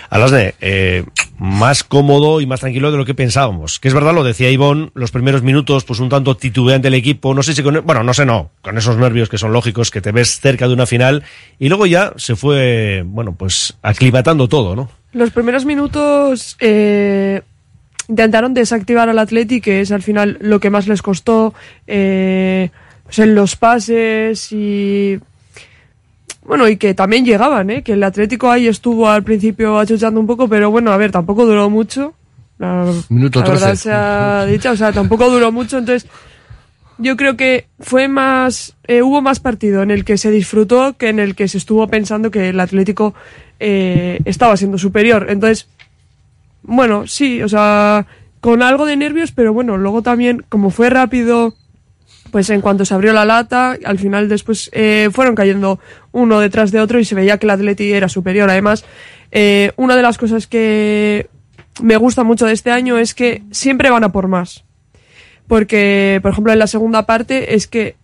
Alasne, eh, más cómodo y más tranquilo de lo que pensábamos. Que es verdad, lo decía Ivón, los primeros minutos, pues un tanto titubeante el equipo. No sé si con, bueno, no sé, no, con esos nervios que son lógicos, que te ves cerca de una final. Y luego ya se fue, bueno, pues aclimatando todo, ¿no? Los primeros minutos eh, intentaron desactivar al Atleti, que es al final lo que más les costó, eh, pues en los pases y... Bueno, y que también llegaban, ¿eh? Que el Atlético ahí estuvo al principio achuchando un poco, pero bueno, a ver, tampoco duró mucho. La, Minuto la verdad 13. sea dicha, o sea, tampoco duró mucho, entonces yo creo que fue más, eh, hubo más partido en el que se disfrutó que en el que se estuvo pensando que el Atlético eh, estaba siendo superior. Entonces, bueno, sí, o sea, con algo de nervios, pero bueno, luego también, como fue rápido, pues en cuanto se abrió la lata, al final después eh, fueron cayendo uno detrás de otro y se veía que el Atleti era superior. Además, eh, una de las cosas que me gusta mucho de este año es que siempre van a por más. Porque, por ejemplo, en la segunda parte es que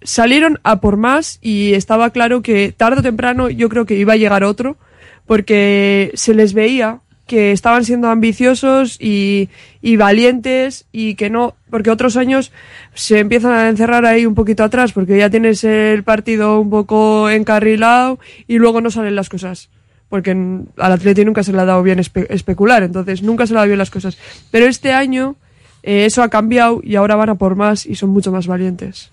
salieron a por más y estaba claro que tarde o temprano yo creo que iba a llegar otro porque se les veía que estaban siendo ambiciosos y, valientes y que no, porque otros años se empiezan a encerrar ahí un poquito atrás porque ya tienes el partido un poco encarrilado y luego no salen las cosas. Porque al Atleti nunca se le ha dado bien espe- especular, entonces nunca se le ha dado bien las cosas. Pero este año eh, eso ha cambiado y ahora van a por más y son mucho más valientes.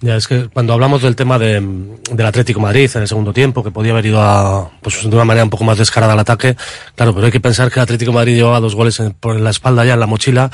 Ya, es que cuando hablamos del tema de, del Atlético Madrid en el segundo tiempo, que podía haber ido a, pues, de una manera un poco más descarada al ataque, claro, pero hay que pensar que el Atlético Madrid llevaba dos goles en- por la espalda ya en la mochila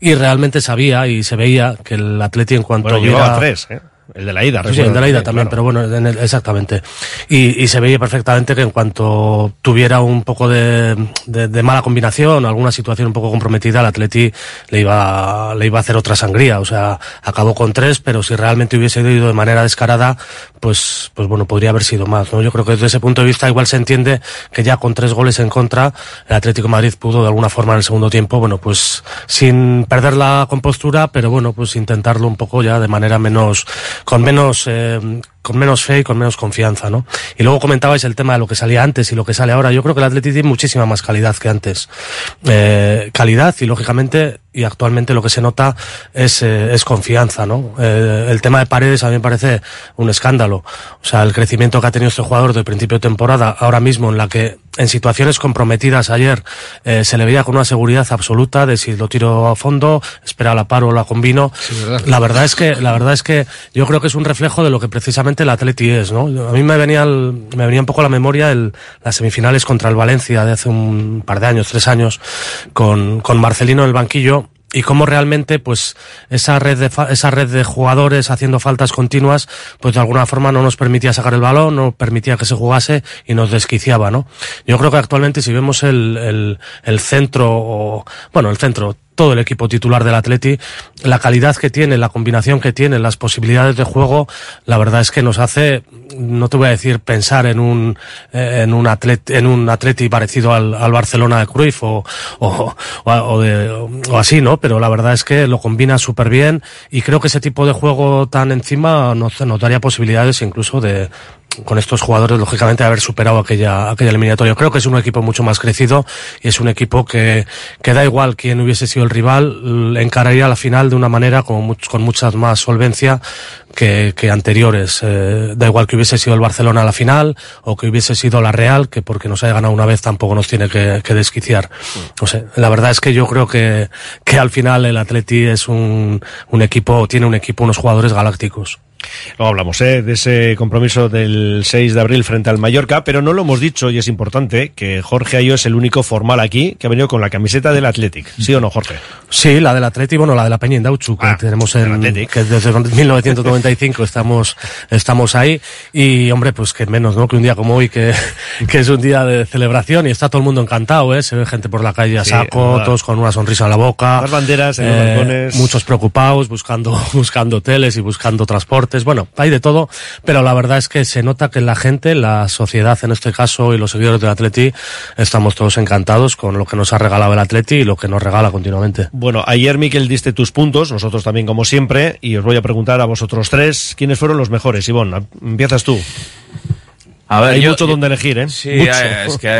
y realmente sabía y se veía que el Atlético en cuanto Bueno, llevaba tres, ¿eh? El de la ida, Sí, el de la ida también, claro. pero bueno, en el- exactamente. Y, y se veía perfectamente que en cuanto tuviera un poco de, de- de mala combinación, alguna situación un poco comprometida, el Atleti le iba, le iba a hacer otra sangría. O sea, acabó con tres, pero si realmente hubiese ido de manera descarada, pues, pues bueno, podría haber sido más. ¿no? Yo creo que desde ese punto de vista igual se entiende que ya con tres goles en contra, el Atlético de Madrid pudo de alguna forma en el segundo tiempo, bueno, pues sin perder la compostura, pero bueno, pues intentarlo un poco ya de manera menos, con menos, eh, con menos fe y con menos confianza, ¿no? Y luego comentabais el tema de lo que salía antes y lo que sale ahora. Yo creo que el Atleti tiene muchísima más calidad que antes. Eh, calidad y lógicamente y actualmente lo que se nota es, eh, es confianza, ¿no? Eh, el tema de Paredes a mí me parece un escándalo. O sea, el crecimiento que ha tenido este jugador del principio de temporada, ahora mismo en la que en situaciones comprometidas ayer eh, se le veía con una seguridad absoluta de si lo tiro a fondo, espera la paro o la combino. La verdad es que, la verdad es que yo creo que es un reflejo de lo que precisamente el Atleti es, ¿no? A mí me venía, me venía un poco la memoria el, las semifinales contra el Valencia de hace un par de años, tres años, con, con Marcelino en el banquillo y cómo realmente pues esa red de fa- esa red de jugadores haciendo faltas continuas pues de alguna forma no nos permitía sacar el balón no permitía que se jugase y nos desquiciaba no yo creo que actualmente si vemos el, el, el centro o, bueno el centro todo el equipo titular del Atleti, la calidad que tiene, la combinación que tiene, las posibilidades de juego, la verdad es que nos hace, no te voy a decir pensar en un eh, en un atleti, en un Atleti parecido al, al Barcelona de Cruyff o, o, o, de- o así, ¿no? Pero la verdad es que lo combina súper bien y creo que ese tipo de juego tan encima nos, nos daría posibilidades incluso de con estos jugadores, lógicamente, haber superado aquella, aquella eliminatoria. Creo que es un equipo mucho más crecido y es un equipo que, que da igual quién hubiese sido el rival, encararía la final de una manera con, much- con mucha más solvencia que, que anteriores. Eh, da igual que hubiese sido el Barcelona a la final o que hubiese sido la Real, que porque nos haya ganado una vez tampoco nos tiene que, que desquiciar. No sé, la verdad es que yo creo que, que al final el Atleti es un, un equipo, tiene un equipo, unos jugadores galácticos. Luego hablamos ¿eh? de ese compromiso del 6 de abril frente al Mallorca, pero no lo hemos dicho y es importante que Jorge Ayo es el único formal aquí que ha venido con la camiseta del Athletic. ¿Sí o no, Jorge? Sí, la del Atleti, bueno, la de la Peña Indauchu, que tenemos en, que desde 1995 estamos, estamos ahí. Y, hombre, pues que menos, ¿no? Que un día como hoy, que, que es un día de celebración y está todo el mundo encantado, ¿eh? Se ve gente por la calle a Sí, saco, verdad. todos con una sonrisa en la boca. Las banderas en los eh, balcones. Muchos preocupados, buscando, buscando hoteles y buscando Bueno, hay de todo, pero la verdad es que se nota que la gente, la sociedad en este caso y los seguidores del Atleti, estamos todos encantados con lo que nos ha regalado el Atleti y lo que nos regala continuamente. Bueno, ayer, Miquel, diste tus puntos, nosotros también como siempre, y os voy a preguntar a vosotros tres quiénes fueron los mejores. Ivonne, empiezas tú. A ver, hay yo- mucho donde elegir, ¿eh? Sí, Mucho. eh, es que hay